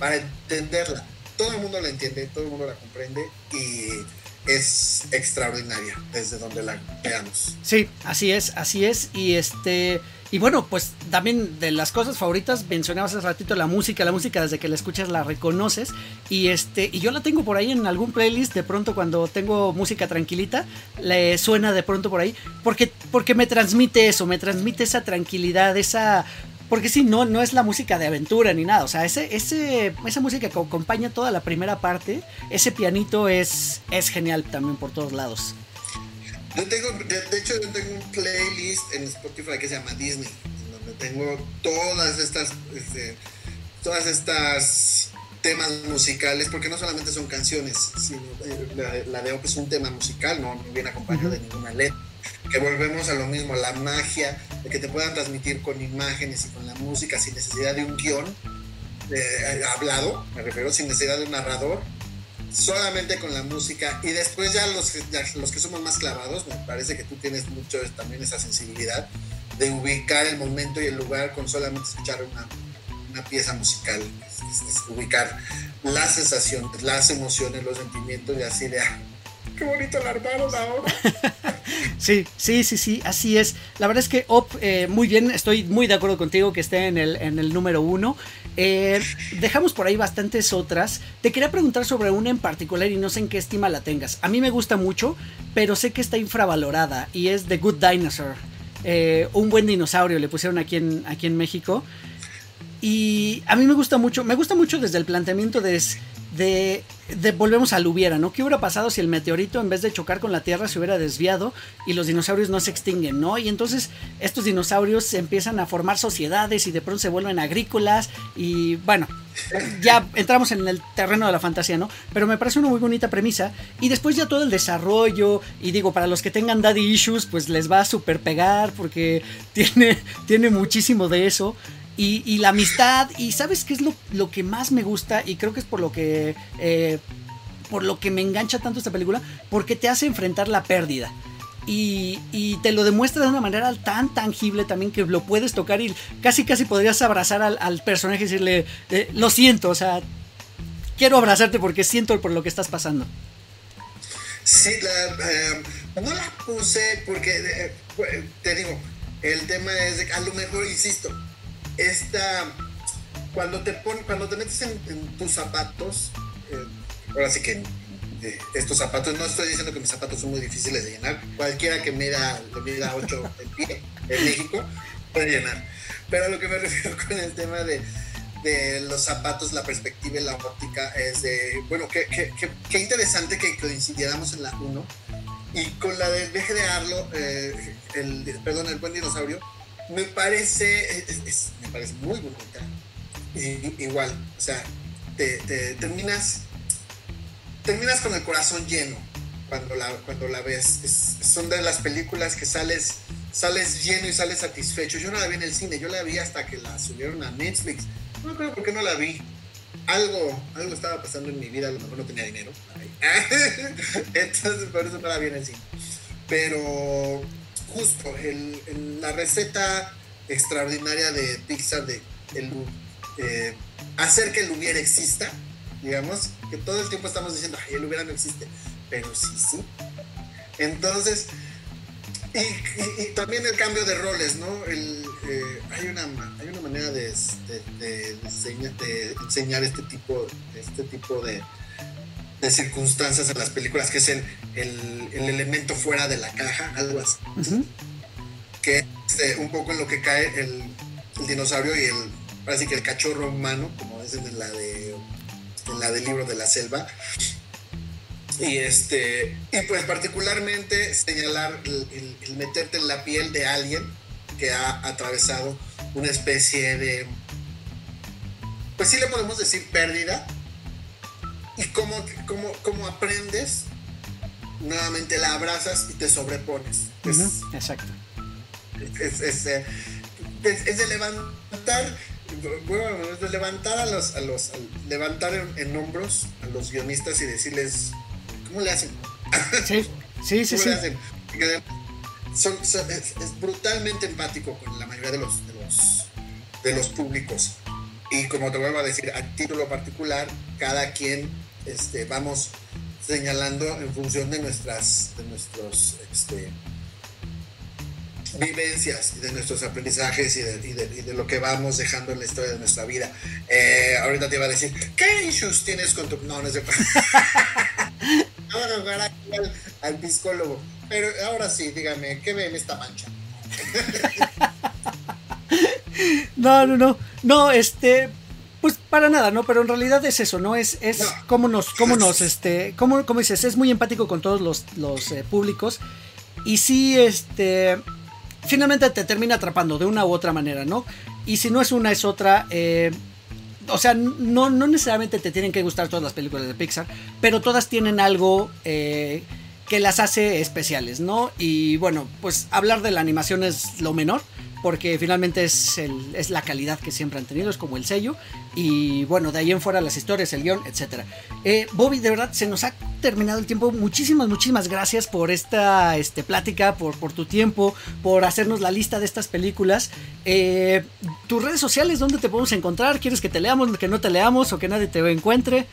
para entenderla. Todo el mundo la entiende, todo el mundo la comprende y es extraordinaria desde donde la veamos. Sí, así es, así es. Y este. Y bueno, pues también de las cosas favoritas, mencionabas hace ratito la música, la música desde que la escuchas la reconoces. Y este, y yo la tengo por ahí en algún playlist, de pronto cuando tengo música tranquilita, le suena de pronto por ahí. Porque, porque me transmite eso, me transmite esa tranquilidad, esa porque sí, no, no es la música de aventura ni nada. O sea, ese, ese, esa música que acompaña toda la primera parte, ese pianito es, es genial también por todos lados. Yo tengo, de, hecho, yo tengo un playlist en Spotify que se llama Disney, donde tengo todas estas, este, todas estas temas musicales, porque no solamente son canciones, sino eh, la, de Op es un tema musical, no, viene acompañado de ninguna letra. Que volvemos a lo mismo, la magia de que te puedan transmitir con imágenes y con la música sin necesidad de un guion eh, hablado, me refiero, sin necesidad de un narrador, solamente con la música. Y después ya los, los que somos más clavados, me parece que tú tienes mucho también esa sensibilidad de ubicar el momento y el lugar con solamente escuchar una, una pieza musical, ubicar las sensaciones, las emociones, los sentimientos y así de, ah, qué bonito la armaron ahora. sí, sí, sí, sí, así es. La verdad es que Op, eh, muy bien, estoy muy de acuerdo contigo que esté en el, en el número uno. Eh, dejamos por ahí bastantes otras. Te quería preguntar sobre una en particular y no sé en qué estima la tengas. A mí me gusta mucho, pero sé que está infravalorada y es The Good Dinosaur. Eh, un buen dinosaurio le pusieron aquí en, aquí en México. Y a mí me gusta mucho, me gusta mucho desde el planteamiento de de, volvemos al hubiera, ¿no? ¿Qué hubiera pasado si el meteorito en vez de chocar con la Tierra se hubiera desviado y los dinosaurios no se extinguen, ¿no? Y entonces estos dinosaurios empiezan a formar sociedades y de pronto se vuelven agrícolas y bueno, ya entramos en el terreno de la fantasía, ¿no? Pero me parece una muy bonita premisa y después ya todo el desarrollo y digo, para los que tengan daddy issues, pues les va a super pegar porque tiene, tiene muchísimo de eso. Y, la amistad, y sabes qué es lo, que más me gusta, y creo que es por lo que, eh, por lo que me engancha tanto esta película, porque te hace enfrentar la pérdida. Y, te lo demuestra de una manera tan tangible también que lo puedes tocar y casi casi podrías abrazar al, personaje y decirle, eh, lo siento, o sea, quiero abrazarte porque siento por lo que estás pasando. Sí, eh, no la puse porque, te digo, el tema es, a lo mejor, insisto, esta, cuando te, pon, cuando te metes en, tus zapatos, eh, ahora sí que eh, estos zapatos, no estoy diciendo que mis zapatos son muy difíciles de llenar, cualquiera que mida, mida 8 en pie en México puede llenar. Pero lo que me refiero con el tema de, de los zapatos, la perspectiva y la óptica es de, bueno, qué, qué, qué, interesante que coincidiéramos en la 1 y con la del viaje de Arlo, eh, el, perdón, el buen dinosaurio, me parece, me parece muy bonita. igual, o sea, te, terminas, terminas con el corazón lleno cuando la, cuando la ves. son de las películas que sales, sales lleno y sales satisfecho. Yo no la vi en el cine, yo la vi hasta que la subieron a Netflix. No creo por qué no la vi. Algo, algo estaba pasando en mi vida, a lo mejor no tenía dinero. Entonces por eso no la vi en el cine. Pero justo la receta extraordinaria de Pixar de eh, hacer que el hubiera exista, digamos, que todo el tiempo estamos diciendo, ay, el hubiera no existe, pero sí, sí. Entonces, y, también el cambio de roles, ¿no? Eh, hay, una, hay una manera de, de, enseñar, este tipo, este tipo de, de circunstancias en las películas, que es el, el, elemento fuera de la caja, algo así. Que es este, un poco en lo que cae el, dinosaurio y el, parece que el cachorro humano, como es en la de en la del libro de la selva. Y, este, y pues particularmente señalar el, meterte en la piel de alguien que ha atravesado una especie de, pues sí le podemos decir pérdida, y cómo, cómo, cómo aprendes, nuevamente la abrazas y te sobrepones. exacto. Es, es, eh, es, de levantar, bueno, es de levantar a los, a los levantar en, hombros a los guionistas y decirles, ¿cómo le hacen? Sí, sí, sí. sí. Son, es, brutalmente empático con la mayoría de los, de los, de los públicos. Y como te vuelvo a decir, a título particular, cada quien este, vamos señalando en función de nuestras de nuestros este, vivencias y de nuestros aprendizajes y de, lo que vamos dejando en la historia de nuestra vida. Eh, ahorita te iba a decir, ¿qué issues tienes con tu... No, no sé. Ahora al, al psicólogo. Pero ahora sí, dígame, ¿qué ve en esta mancha? no, no, no. No, este, pues para nada, ¿no? Pero en realidad es eso, ¿no? Es, es cómo nos, cómo nos, este, cómo, cómo dices, es muy empático con todos los, los eh, públicos. Y sí, este, finalmente te termina atrapando de una u otra manera, ¿no? Y si no es una, es otra. Eh, o sea, no, no necesariamente te tienen que gustar todas las películas de Pixar, pero todas tienen algo eh, que las hace especiales, ¿no? Y bueno, pues hablar de la animación es lo menor porque finalmente es, es la calidad que siempre han tenido, es como el sello. Y bueno, de ahí en fuera las historias, el guion, etc. Eh, Bobby, de verdad, se nos ha terminado el tiempo. Muchísimas, muchísimas gracias por esta este, plática, por, por tu tiempo, por hacernos la lista de estas películas. Eh, tus redes sociales, ¿dónde te podemos encontrar? ¿Quieres que te leamos, que no te leamos o que nadie te encuentre?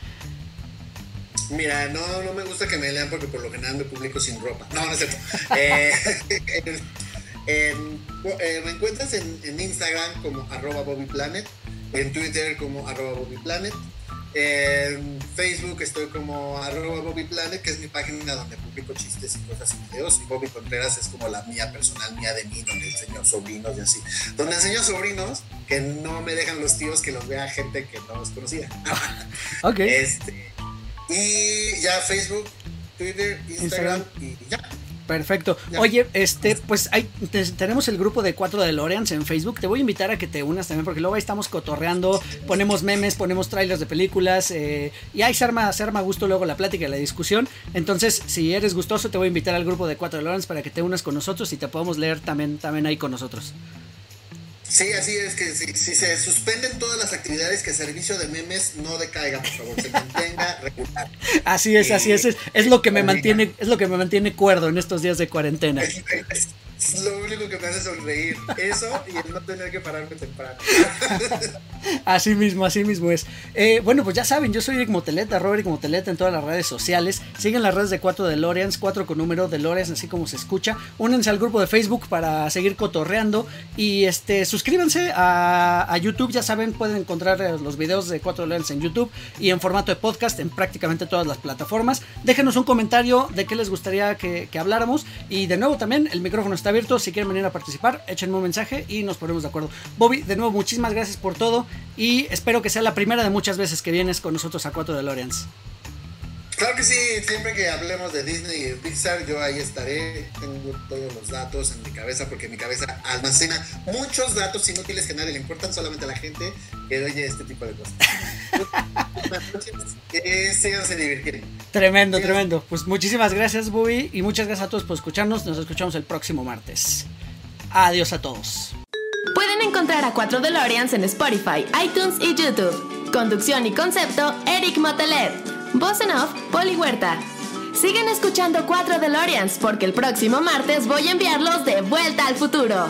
Mira, no, no me gusta que me lean porque por lo general me publico sin ropa. No, no es cierto. eh, eh, me encuentras en, Instagram como arroba bobbyplanet, en Twitter como arroba bobbyplanet, en Facebook estoy como arroba bobbyplanet, que es mi página donde publico chistes y cosas y videos, y Bobby Contreras es como la mía personal, mía de mí, donde enseño sobrinos y así. Donde enseño sobrinos que no me dejan los tíos que los vea gente que no los conocía. ok. Este, y ya Facebook, Twitter, Instagram. y ya. Perfecto. Oye, este, pues hay, tenemos el grupo de cuatro de Loreans en Facebook. Te voy a invitar a que te unas también, porque luego ahí estamos cotorreando, ponemos memes, ponemos trailers de películas, eh, y ahí se arma, se arma gusto luego la plática y la discusión. Entonces, si eres gustoso, te voy a invitar al grupo de cuatro de Loreans para que te unas con nosotros y te podamos leer también, también ahí con nosotros. Sí, así es que si, se suspenden todas las actividades, que el servicio de memes no decaiga, por favor, se mantenga regular. Así es, así es, es, lo que me mantiene, es lo que me mantiene cuerdo en estos días de cuarentena. Es lo único que me hace sonreír. Eso y el no tener que pararme temprano. así mismo, así mismo es. Eh, bueno, pues ya saben, yo soy Eric Moteleta, Robert Moteleta en todas las redes sociales. Siguen las redes de 4 DeLoreans, 4 con número DeLoreans, así como se escucha. Únense al grupo de Facebook para seguir cotorreando. Y este suscríbanse a, YouTube, ya saben, pueden encontrar eh, los videos de 4 DeLoreans en YouTube y en formato de podcast en prácticamente todas las plataformas. Déjenos un comentario de qué les gustaría que, que habláramos. Y de nuevo también, el micrófono está abierto. Si quieren venir a participar, échenme un mensaje y nos ponemos de acuerdo. Bobby, de nuevo, muchísimas gracias por todo y espero que sea la primera de muchas veces que vienes con nosotros a 4 de Lorenz. Claro que sí, siempre que hablemos de Disney y Pixar, yo ahí estaré. Tengo todos los datos en mi cabeza porque mi cabeza almacena muchos datos inútiles que a nadie le importan, solamente a la gente que oye este tipo de cosas. que síganse divirtiendo. Tremendo, tremendo. Pues muchísimas gracias, Bobby, y muchas gracias a todos por escucharnos. Nos escuchamos el próximo martes. Adiós a todos. Pueden encontrar a 4 DeLoreans en Spotify, iTunes y YouTube. Conducción y concepto, Eric Motelet. Voz en off, Poli Huerta. Sigan escuchando 4 DeLoreans porque el próximo martes voy a enviarlos de vuelta al futuro.